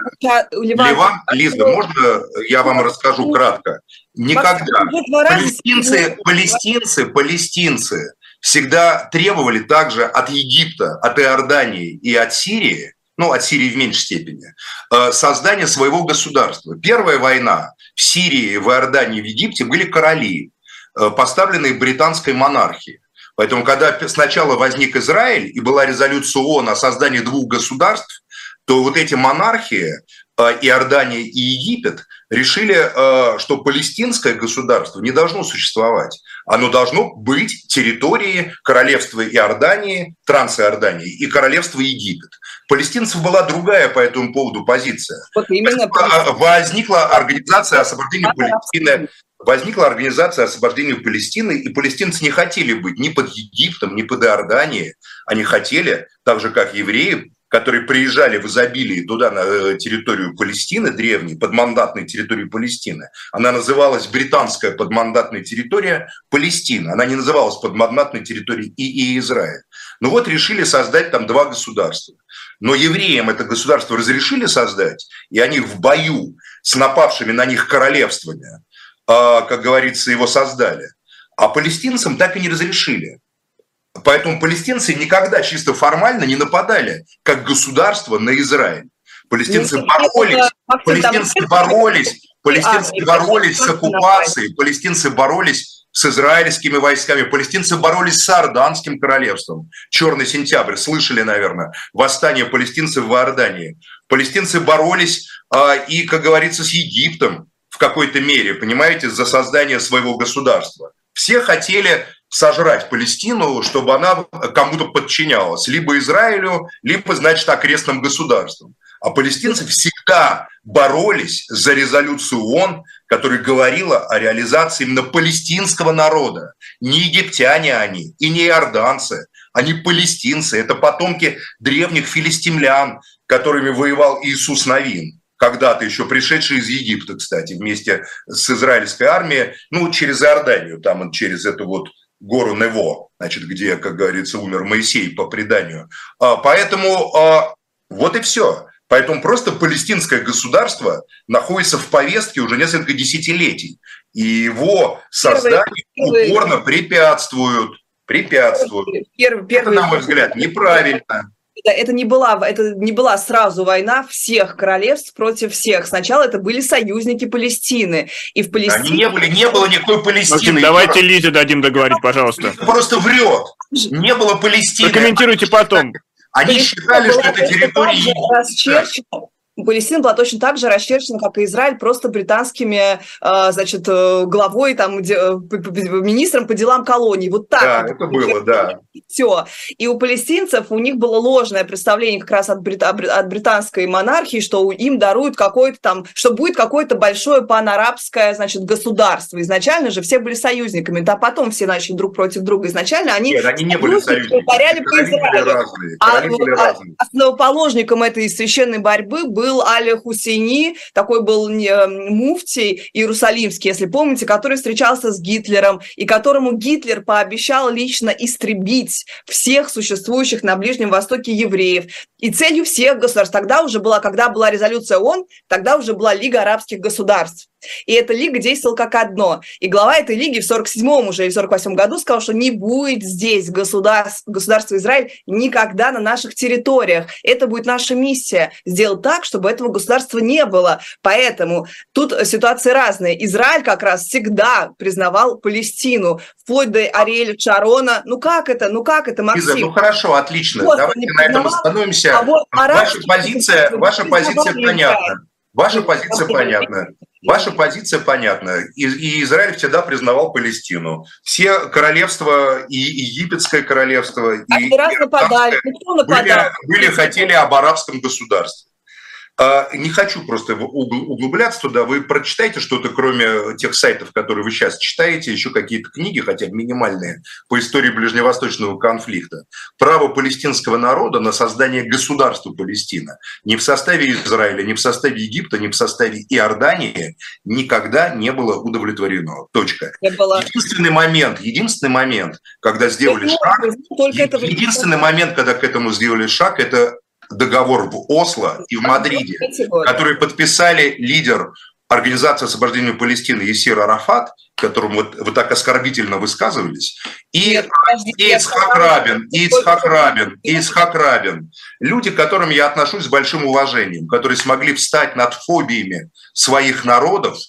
Ливан, Ливан Лиза, можно я вам расскажу кратко? Никогда. Палестинцы, палестинцы, палестинцы всегда требовали также от Египта, от Иордании и от Сирии, ну, от Сирии в меньшей степени, э, создания своего государства. Первая война в Сирии, в Иордании, в Египте были короли, э, поставленные британской монархией. Поэтому, когда сначала возник Израиль и была резолюция ООН о создании двух государств, то вот эти монархии, э, Иордания и Египет, решили, что палестинское государство не должно существовать. Оно должно быть территорией королевства Иордании, Трансиордании и королевства Египет. Палестинцев была другая по этому поводу позиция. Вот именно... Возникла организация освобождения Палестины, возникла организация освобождения Палестины, и палестинцы не хотели быть ни под Египтом, ни под Иорданией. Они хотели, так же как евреи, которые приезжали в изобилии туда, на э, территорию Палестины, древней, подмандатной территории Палестины. Она называлась британская подмандатная территория Палестина. Она не называлась подмандатной территорией и, и Израиль. Ну вот решили создать там два государства. Но евреям это государство разрешили создать, и они в бою с напавшими на них королевствами, а, как говорится, его создали. А палестинцам так и не разрешили. Поэтому палестинцы никогда чисто формально не нападали как государство на Израиль. Палестинцы боролись, палестинцы боролись, палестинцы боролись с оккупацией, палестинцы боролись с израильскими войсками, палестинцы боролись с Иорданским королевством. Черный сентябрь, слышали, наверное, восстание палестинцев в Иордании. Палестинцы боролись а, и, как говорится, с Египтом в какой-то мере, понимаете, за создание своего государства. Все хотели сожрать Палестину, чтобы она кому-то подчинялась, либо Израилю, либо, значит, окрестным государствам. А палестинцы всегда боролись за резолюцию ООН, которая говорила о реализации именно палестинского народа. Не египтяне они и не иорданцы, они палестинцы. Это потомки древних филистимлян, которыми воевал Иисус Навин когда-то еще пришедший из Египта, кстати, вместе с израильской армией, ну, через Иорданию, там через эту вот гору Нево, значит, где, как говорится, умер Моисей по преданию. А, поэтому а, вот и все. Поэтому просто палестинское государство находится в повестке уже несколько десятилетий. И его созданию упорно препятствуют. Препятствуют. Первый, первый, Это, на мой взгляд, неправильно это не была, это не была сразу война всех королевств против всех. Сначала это были союзники Палестины. И в Палестине... Они не, были, не было никакой Палестины. Максим, давайте Лизе дадим договорить, пожалуйста. Просто врет. Не было Палестины. Прокомментируйте потом. Они считали, что это территория... Палестина была точно так же расчерчена, как и Израиль, просто британскими, а, значит, э, главой, там, э, министром по делам колоний. Вот так. Да, это было, да. Все. И у палестинцев, у них было ложное представление как раз от, брит... от британской монархии, что им даруют какое-то там, что будет какое-то большое панарабское, значит, государство. Изначально же все были союзниками, да потом все начали друг против друга. Изначально они... Нет, они не были союзниками. по Израилю. А, а, основоположником этой священной борьбы был Али Хусейни, такой был муфтий иерусалимский, если помните, который встречался с Гитлером, и которому Гитлер пообещал лично истребить всех существующих на Ближнем Востоке евреев. И целью всех государств тогда уже была, когда была резолюция ООН, тогда уже была Лига арабских государств. И эта лига действовала как одно. И глава этой лиги в 47-м уже и в 48-м году сказал, что не будет здесь государств, государства Израиль никогда на наших территориях. Это будет наша миссия – сделать так, чтобы этого государства не было. Поэтому тут ситуации разные. Израиль как раз всегда признавал Палестину, вплоть до Ариэля Шарона. Ну как это? Ну как это, Максим? Лиза, ну хорошо, отлично. Вот, Давайте на этом остановимся. А вот ваша позиция, ваша позиция понятна. Ваша позиция понятна. Ваша позиция понятна. И, и Израиль всегда признавал Палестину. Все королевства, и египетское королевство, и, и нападали. Были, были хотели об арабском государстве. А, не хочу просто углубляться туда. Вы прочитайте что-то, кроме тех сайтов, которые вы сейчас читаете, еще какие-то книги, хотя бы минимальные, по истории ближневосточного конфликта. Право палестинского народа на создание государства Палестина ни в составе Израиля, ни в составе Египта, ни в составе Иордании никогда не было удовлетворено. Точка. Было. Единственный момент, единственный момент, когда сделали шаг, единственный момент, когда к этому сделали шаг, это договор в Осло и в Мадриде, который подписали лидер Организации освобождения Палестины Есир Арафат, которому вот вы так оскорбительно высказывались, и, Нет, и Ицхак Рабин, и Ицхак Рабин, и Ицхак Рабин. Люди, к которым я отношусь с большим уважением, которые смогли встать над фобиями своих народов,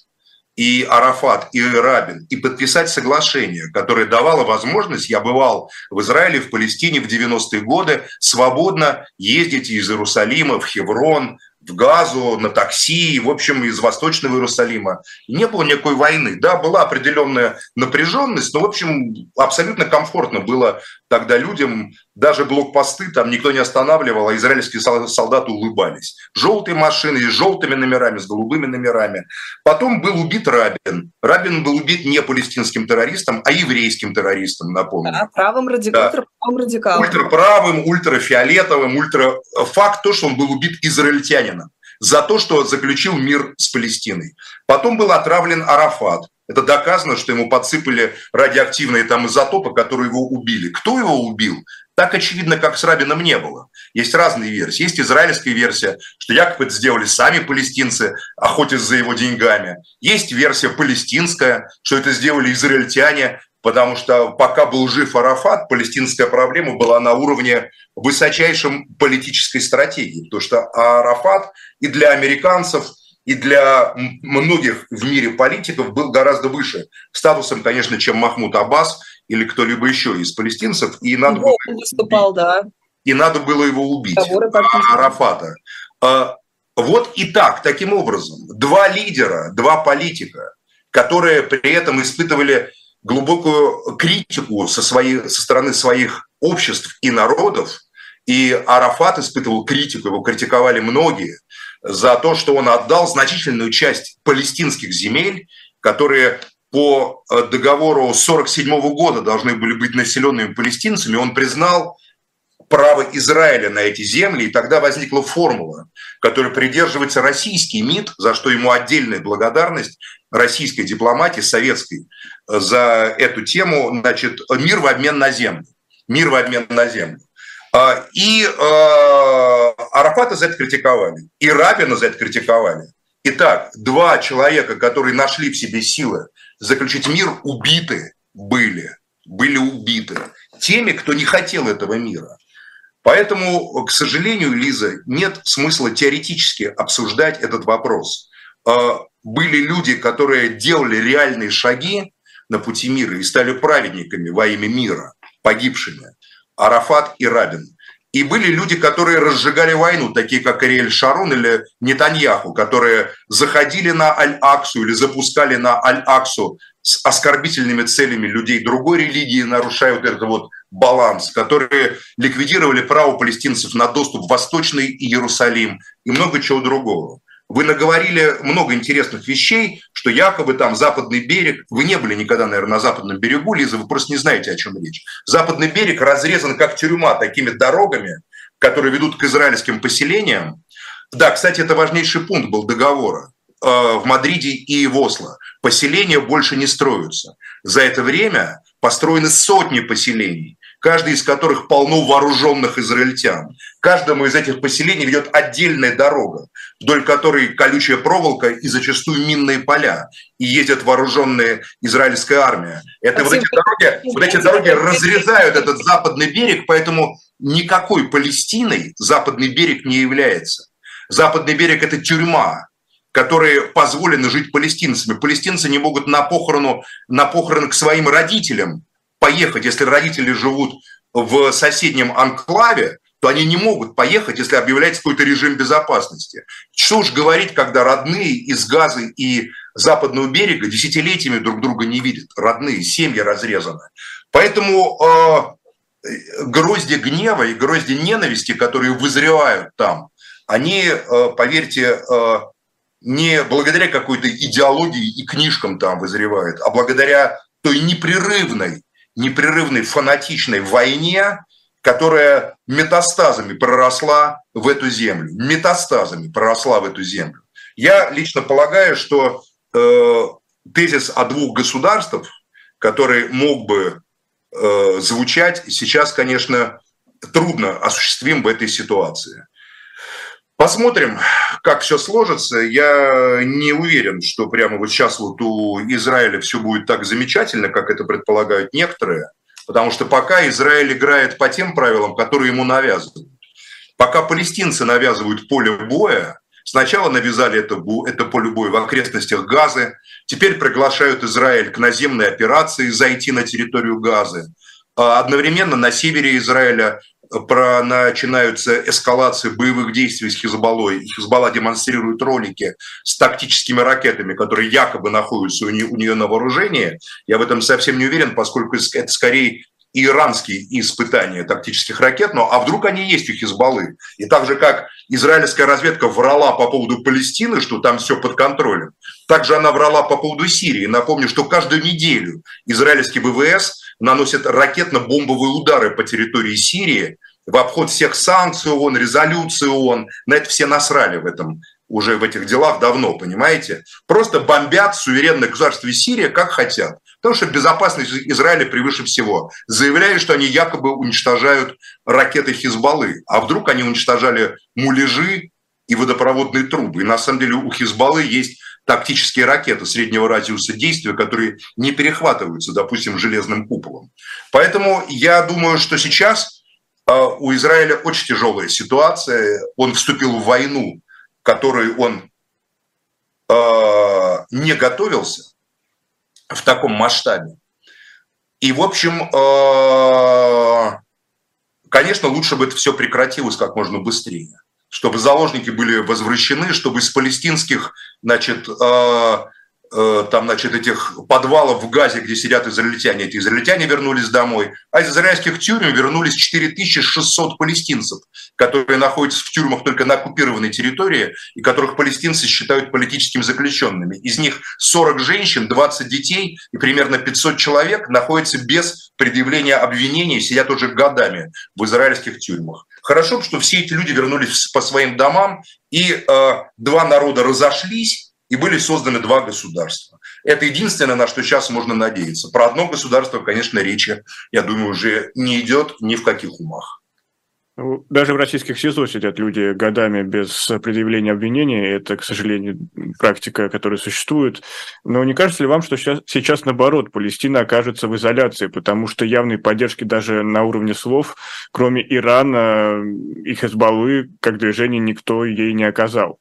и Арафат, и Рабин, и подписать соглашение, которое давало возможность, я бывал в Израиле, в Палестине в 90-е годы, свободно ездить из Иерусалима в Хеврон, в Газу, на такси, в общем, из Восточного Иерусалима. Не было никакой войны. Да, была определенная напряженность, но, в общем, абсолютно комфортно было тогда людям, даже блокпосты там никто не останавливал, а израильские солдаты улыбались. Желтые машины с желтыми номерами, с голубыми номерами. Потом был убит Рабин. Рабин был убит не палестинским террористом, а еврейским террористом, напомню. Да, правым радикалом. Да. Ультраправым радикалом. Ультраправым, ультрафиолетовым, ультра... Факт то, что он был убит израильтянином за то, что заключил мир с Палестиной. Потом был отравлен Арафат. Это доказано, что ему подсыпали радиоактивные там изотопы, которые его убили. Кто его убил? Так очевидно, как с Рабином не было. Есть разные версии. Есть израильская версия, что якобы это сделали сами палестинцы, охотясь за его деньгами. Есть версия палестинская, что это сделали израильтяне, потому что пока был жив Арафат, палестинская проблема была на уровне высочайшем политической стратегии, потому что Арафат и для американцев – и для многих в мире политиков был гораздо выше статусом, конечно, чем Махмуд Аббас или кто-либо еще из палестинцев. И надо, было, выступал, да. и надо было его убить, Арафата. А, вот и так, таким образом, два лидера, два политика, которые при этом испытывали глубокую критику со, своей, со стороны своих обществ и народов, и Арафат испытывал критику, его критиковали многие – за то, что он отдал значительную часть палестинских земель, которые по э, договору 1947 года должны были быть населенными палестинцами, он признал право Израиля на эти земли, и тогда возникла формула, которой придерживается российский МИД, за что ему отдельная благодарность российской дипломатии, советской, э, за эту тему, значит, мир в обмен на землю. Мир в обмен на землю. А, и э, Арафата за это критиковали, и Рабина за это критиковали. Итак, два человека, которые нашли в себе силы заключить мир, убиты были, были убиты теми, кто не хотел этого мира. Поэтому, к сожалению, Лиза, нет смысла теоретически обсуждать этот вопрос. А, были люди, которые делали реальные шаги на пути мира и стали праведниками во имя мира, погибшими. Арафат и Рабин. И были люди, которые разжигали войну, такие как Ариэль Шарон или Нетаньяху, которые заходили на Аль-Аксу или запускали на Аль-Аксу с оскорбительными целями людей другой религии, нарушая вот этот вот баланс, которые ликвидировали право палестинцев на доступ в Восточный Иерусалим и много чего другого. Вы наговорили много интересных вещей, что якобы там западный берег, вы не были никогда, наверное, на западном берегу, Лиза, вы просто не знаете, о чем речь. Западный берег разрезан как тюрьма такими дорогами, которые ведут к израильским поселениям. Да, кстати, это важнейший пункт был договора э, в Мадриде и в Осло. Поселения больше не строятся. За это время построены сотни поселений каждый из которых полно вооруженных израильтян. Каждому из этих поселений ведет отдельная дорога, вдоль которой колючая проволока и зачастую минные поля. И едет вооруженная израильская армия. Это вот эти, дороги, вот эти дороги разрезают этот западный берег, поэтому никакой Палестиной западный берег не является. Западный берег – это тюрьма, которые позволены жить палестинцами. Палестинцы не могут на похорону, на похороны к своим родителям поехать, если родители живут в соседнем анклаве, то они не могут поехать, если объявляется какой-то режим безопасности. Что уж говорить, когда родные из Газы и Западного берега десятилетиями друг друга не видят, родные, семьи разрезаны. Поэтому э, грозди гнева и грозди ненависти, которые вызревают там, они, э, поверьте, э, не благодаря какой-то идеологии и книжкам там вызревают, а благодаря той непрерывной непрерывной фанатичной войне, которая метастазами проросла в эту землю. Метастазами проросла в эту землю. Я лично полагаю, что э, тезис о двух государствах, который мог бы э, звучать, сейчас, конечно, трудно осуществим в этой ситуации. Посмотрим, как все сложится. Я не уверен, что прямо вот сейчас вот у Израиля все будет так замечательно, как это предполагают некоторые, потому что пока Израиль играет по тем правилам, которые ему навязывают. Пока палестинцы навязывают поле боя, сначала навязали это, это поле боя в окрестностях Газы, теперь приглашают Израиль к наземной операции зайти на территорию Газы. А одновременно на севере Израиля про, начинаются эскалации боевых действий с Хизбаллой, Хизбалла демонстрирует ролики с тактическими ракетами, которые якобы находятся у нее, у нее на вооружении. Я в этом совсем не уверен, поскольку это скорее иранские испытания тактических ракет, но а вдруг они есть у Хизбаллы? И так же, как израильская разведка врала по поводу Палестины, что там все под контролем, также она врала по поводу Сирии. Напомню, что каждую неделю израильский ВВС наносит ракетно-бомбовые удары по территории Сирии в обход всех санкций ООН, резолюций ООН. На это все насрали в этом уже в этих делах давно, понимаете? Просто бомбят суверенное государство Сирия как хотят. Потому что безопасность Израиля превыше всего. Заявляют, что они якобы уничтожают ракеты Хизбаллы. А вдруг они уничтожали муляжи и водопроводные трубы. И на самом деле у Хизбаллы есть тактические ракеты среднего радиуса действия, которые не перехватываются, допустим, железным куполом. Поэтому я думаю, что сейчас э, у Израиля очень тяжелая ситуация. Он вступил в войну, которой он э, не готовился в таком масштабе. И, в общем, э, конечно, лучше бы это все прекратилось как можно быстрее чтобы заложники были возвращены, чтобы из палестинских, значит, э, э, там, значит, этих подвалов в Газе, где сидят израильтяне, эти израильтяне вернулись домой, а из израильских тюрем вернулись 4600 палестинцев, которые находятся в тюрьмах только на оккупированной территории и которых палестинцы считают политическими заключенными. Из них 40 женщин, 20 детей и примерно 500 человек находятся без предъявления обвинений, сидят уже годами в израильских тюрьмах. Хорошо, что все эти люди вернулись по своим домам, и э, два народа разошлись, и были созданы два государства. Это единственное, на что сейчас можно надеяться. Про одно государство, конечно, речи, я думаю, уже не идет ни в каких умах. Ну, даже в российских СИЗО сидят люди годами без предъявления обвинений. Это, к сожалению, практика, которая существует. Но не кажется ли вам, что сейчас, сейчас наоборот, Палестина окажется в изоляции, потому что явной поддержки даже на уровне слов, кроме Ирана и Хезбаллы, как движение, никто ей не оказал?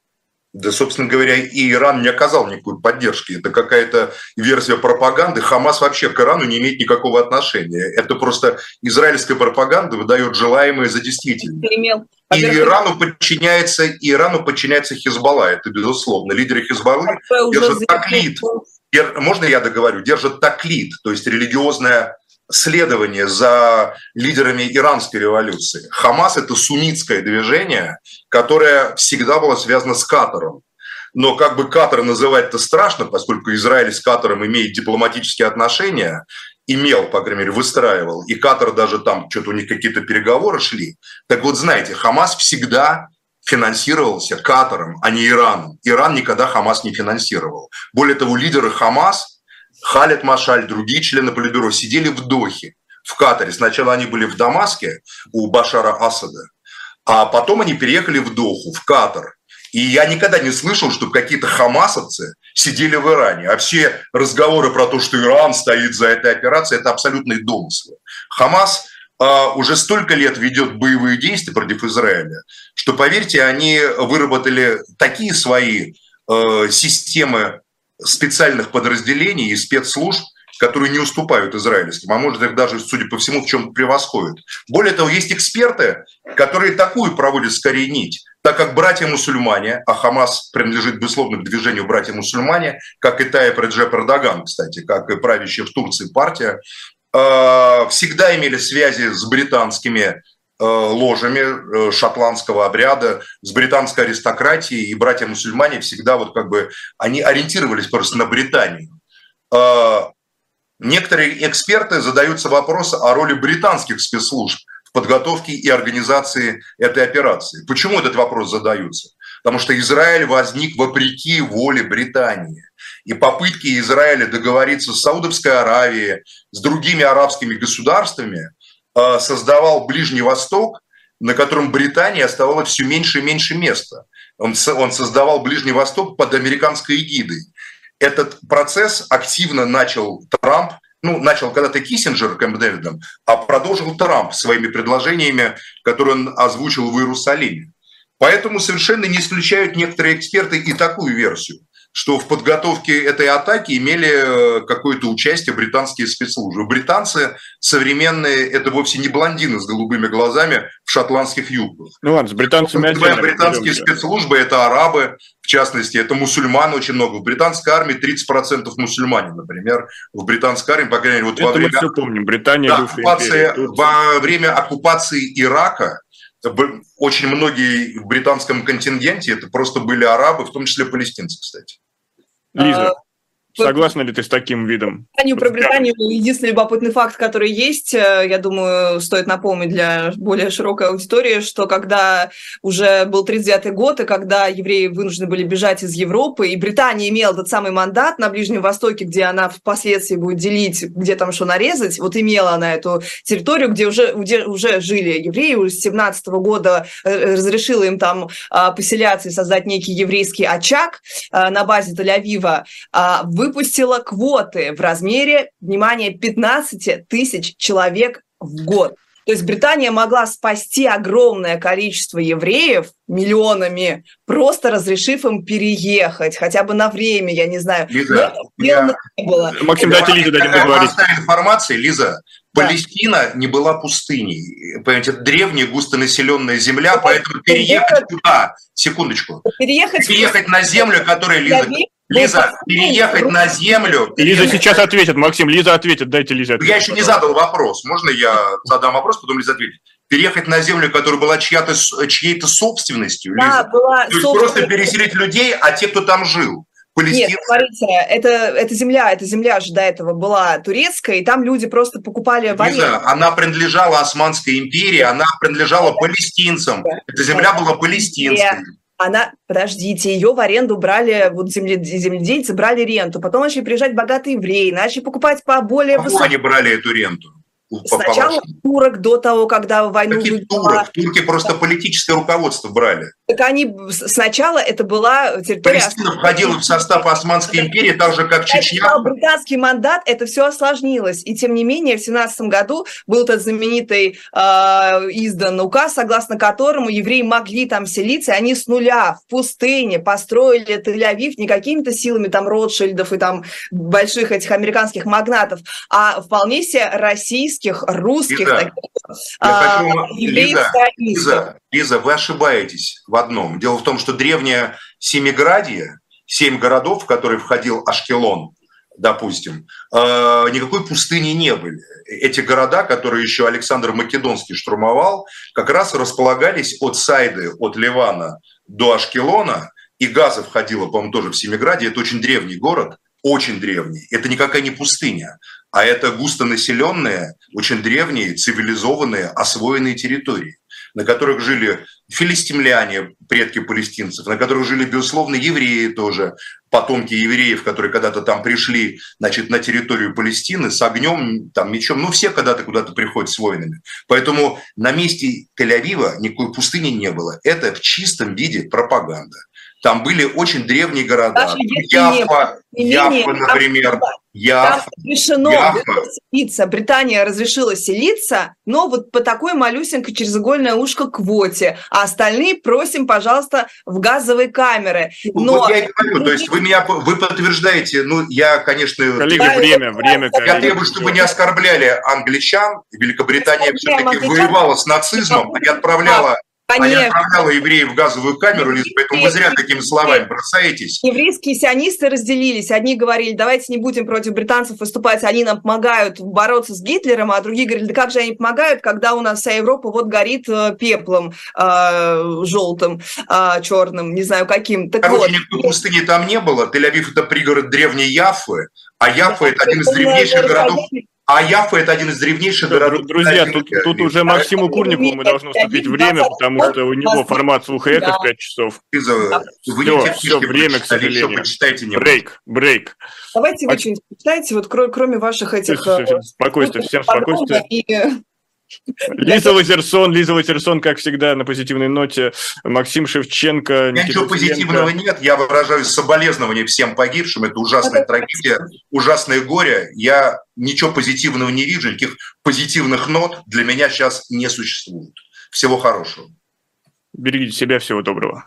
Да, собственно говоря, и Иран не оказал никакой поддержки. Это какая-то версия пропаганды. Хамас вообще к Ирану не имеет никакого отношения. Это просто израильская пропаганда выдает желаемое за действительное. И Ирану подчиняется, и Ирану подчиняется Хизбалла, это безусловно. Лидеры Хизбаллы держат таклит. Можно я договорю? Держат таклит, то есть религиозное следование за лидерами иранской революции. Хамас – это суннитское движение, которое всегда было связано с Катаром. Но как бы Катар называть-то страшно, поскольку Израиль с Катаром имеет дипломатические отношения, имел, по крайней мере, выстраивал, и Катар даже там, что-то у них какие-то переговоры шли. Так вот, знаете, Хамас всегда финансировался Катаром, а не Ираном. Иран никогда Хамас не финансировал. Более того, лидеры Хамас – Халид Машаль, другие члены Политбюро сидели в Дохе, в Катаре. Сначала они были в Дамаске у Башара Асада, а потом они переехали в Доху, в Катар. И я никогда не слышал, чтобы какие-то хамасовцы сидели в Иране. А все разговоры про то, что Иран стоит за этой операцией, это абсолютные домыслы. Хамас а, уже столько лет ведет боевые действия против Израиля, что, поверьте, они выработали такие свои э, системы специальных подразделений и спецслужб, которые не уступают израильским, а может их даже, судя по всему, в чем превосходят. Более того, есть эксперты, которые такую проводят скорее нить, так как братья-мусульмане, а Хамас принадлежит, безусловно, к движению братья-мусульмане, как и Тайп Реджеп Эрдоган, кстати, как и правящая в Турции партия, э, всегда имели связи с британскими ложами э, шотландского обряда, с британской аристократией, и братья-мусульмане всегда вот как бы, они ориентировались просто на Британию. Э, некоторые эксперты задаются вопросом о роли британских спецслужб в подготовке и организации этой операции. Почему этот вопрос задаются? Потому что Израиль возник вопреки воле Британии. И попытки Израиля договориться с Саудовской Аравией, с другими арабскими государствами – Э, создавал Ближний Восток, на котором Британия оставала все меньше и меньше места. Он создавал Ближний Восток под американской эгидой. Этот процесс активно начал Трамп, ну, начал когда-то Киссинджер Кэмп Дэвидом, а продолжил Трамп своими предложениями, которые он озвучил в Иерусалиме. Поэтому совершенно не исключают некоторые эксперты и такую версию что в подготовке этой атаки имели э, какое-то участие британские спецслужбы. Британцы современные – это вовсе не блондины с голубыми глазами в шотландских юбках. Ну ладно, с британцами отдельно. Британские спецслужбы – это арабы, в частности, это мусульман очень много. В британской армии 30% мусульмане, например. В британской армии, по крайней мере, вот это во время... мы все помним. Британия, да, оккупация, Во время оккупации Ирака очень многие в британском контингенте это просто были арабы, в том числе палестинцы, кстати. Лиза, а, Согласна ли ты с таким видом? Британию, про Британию единственный любопытный факт, который есть, э, я думаю, стоит напомнить для более широкой аудитории, что когда уже был 39-й год, и когда евреи вынуждены были бежать из Европы, и Британия имела тот самый мандат на Ближнем Востоке, где она впоследствии будет делить, где там что нарезать, вот имела она эту территорию, где уже, где уже жили евреи, уже с 17 -го года э, разрешила им там а, поселяться и создать некий еврейский очаг на базе Тель-Авива, а, вы выпустила квоты в размере, внимание, 15 тысяч человек в год. То есть Британия могла спасти огромное количество евреев миллионами, просто разрешив им переехать, хотя бы на время, я не знаю. Лиза, я... не было. Максим, дайте Лизе дадим поговорить. информации, Лиза, да. Палестина не была пустыней. Понимаете, древняя густонаселенная земля, поэтому переехать туда, секундочку, переехать, переехать на землю, которая, Лиза, Лиза, переехать на землю... Лиза сейчас ответит, Максим, Лиза ответит, дайте Лизе ответить. Я еще не задал вопрос, можно я задам вопрос, потом Лиза ответит? Переехать на землю, которая была чья-то, чьей-то собственностью, да, Лиза? была То есть просто переселить людей, а те, кто там жил. Нет, смотрите, это, это земля, эта земля же до этого была турецкая, и там люди просто покупали в Лиза, она принадлежала Османской империи, она принадлежала палестинцам. Эта земля была палестинской она, подождите, ее в аренду брали, вот земле, земледельцы брали ренту, потом начали приезжать богатые евреи, начали покупать по более высоким... они брали эту ренту? Сначала турок до того, когда войну Каких турок? Турки просто политическое руководство брали. Так они сначала это была территория... Палестина входила в состав Османской империи, так же, как Чечня. британский мандат, это все осложнилось. И тем не менее, в 17 году был этот знаменитый э, издан указ, согласно которому евреи могли там селиться, и они с нуля в пустыне построили Тель-Авив не какими-то силами там Ротшильдов и там больших этих американских магнатов, а вполне себе российских, русских Лиза, таких, а, хочу... Лиза, Лиза, Лиза, вы ошибаетесь в одном. Дело в том, что древнее Семиградье, семь городов, в которые входил Ашкелон, допустим, э, никакой пустыни не были. Эти города, которые еще Александр Македонский штурмовал, как раз располагались от Сайды, от Ливана до Ашкелона, и Газа входила, по-моему, тоже в Семиграде. Это очень древний город, очень древний. Это никакая не пустыня, а это густонаселенные, очень древние, цивилизованные, освоенные территории на которых жили филистимляне, предки палестинцев, на которых жили, безусловно, евреи тоже, потомки евреев, которые когда-то там пришли, значит, на территорию Палестины с огнем, там, мечом, ну, все когда-то куда-то приходят с воинами. Поэтому на месте Тель-Авива никакой пустыни не было. Это в чистом виде пропаганда. Там были очень древние города. Яфа, Яфа, например. Яфа, там разрешено Яфа. селиться. Британия разрешила селиться, но вот по такой малюсенькой через игольное ушко квоте. А остальные просим, пожалуйста, в газовые камеры. Но... Вот я и говорю, то есть вы меня вы подтверждаете, ну, я, конечно... Коллеги, да, время, время. Я коллеги. требую, чтобы не оскорбляли англичан. Великобритания все-таки воевала с нацизмом, а не отправляла Конечно. Они отправляла евреев в газовую камеру, Лиз, поэтому вы зря такими словами бросаетесь. Еврейские сионисты разделились. Одни говорили, давайте не будем против британцев выступать, они нам помогают бороться с Гитлером, а другие говорили, да как же они помогают, когда у нас вся Европа вот горит э, пеплом э, желтым, э, черным, не знаю каким. Так Короче, вот. никакой пустыни там не было. Тель-Авив – это пригород древней Яфы, а Яфа – это один из древнейших городов а Яфа – это один из древнейших городов. Друзья, тут, тут уже Максиму Курнику мы должны уступить время, потому что у него формат слуха эхо в 5 часов. Вы все, все, время, к сожалению. Брейк, брейк. Давайте вы что-нибудь почитайте, вот кроме ваших этих... Э, спокойствие, всем спокойствие. Лиза Лазерсон, Лиза Лазерсон, как всегда, на позитивной ноте. Максим Шевченко. Ничего позитивного нет. Я выражаю соболезнования всем погибшим. Это ужасная трагедия, ужасное горе. Я ничего позитивного не вижу, никаких позитивных нот для меня сейчас не существует. Всего хорошего. Берегите себя, всего доброго.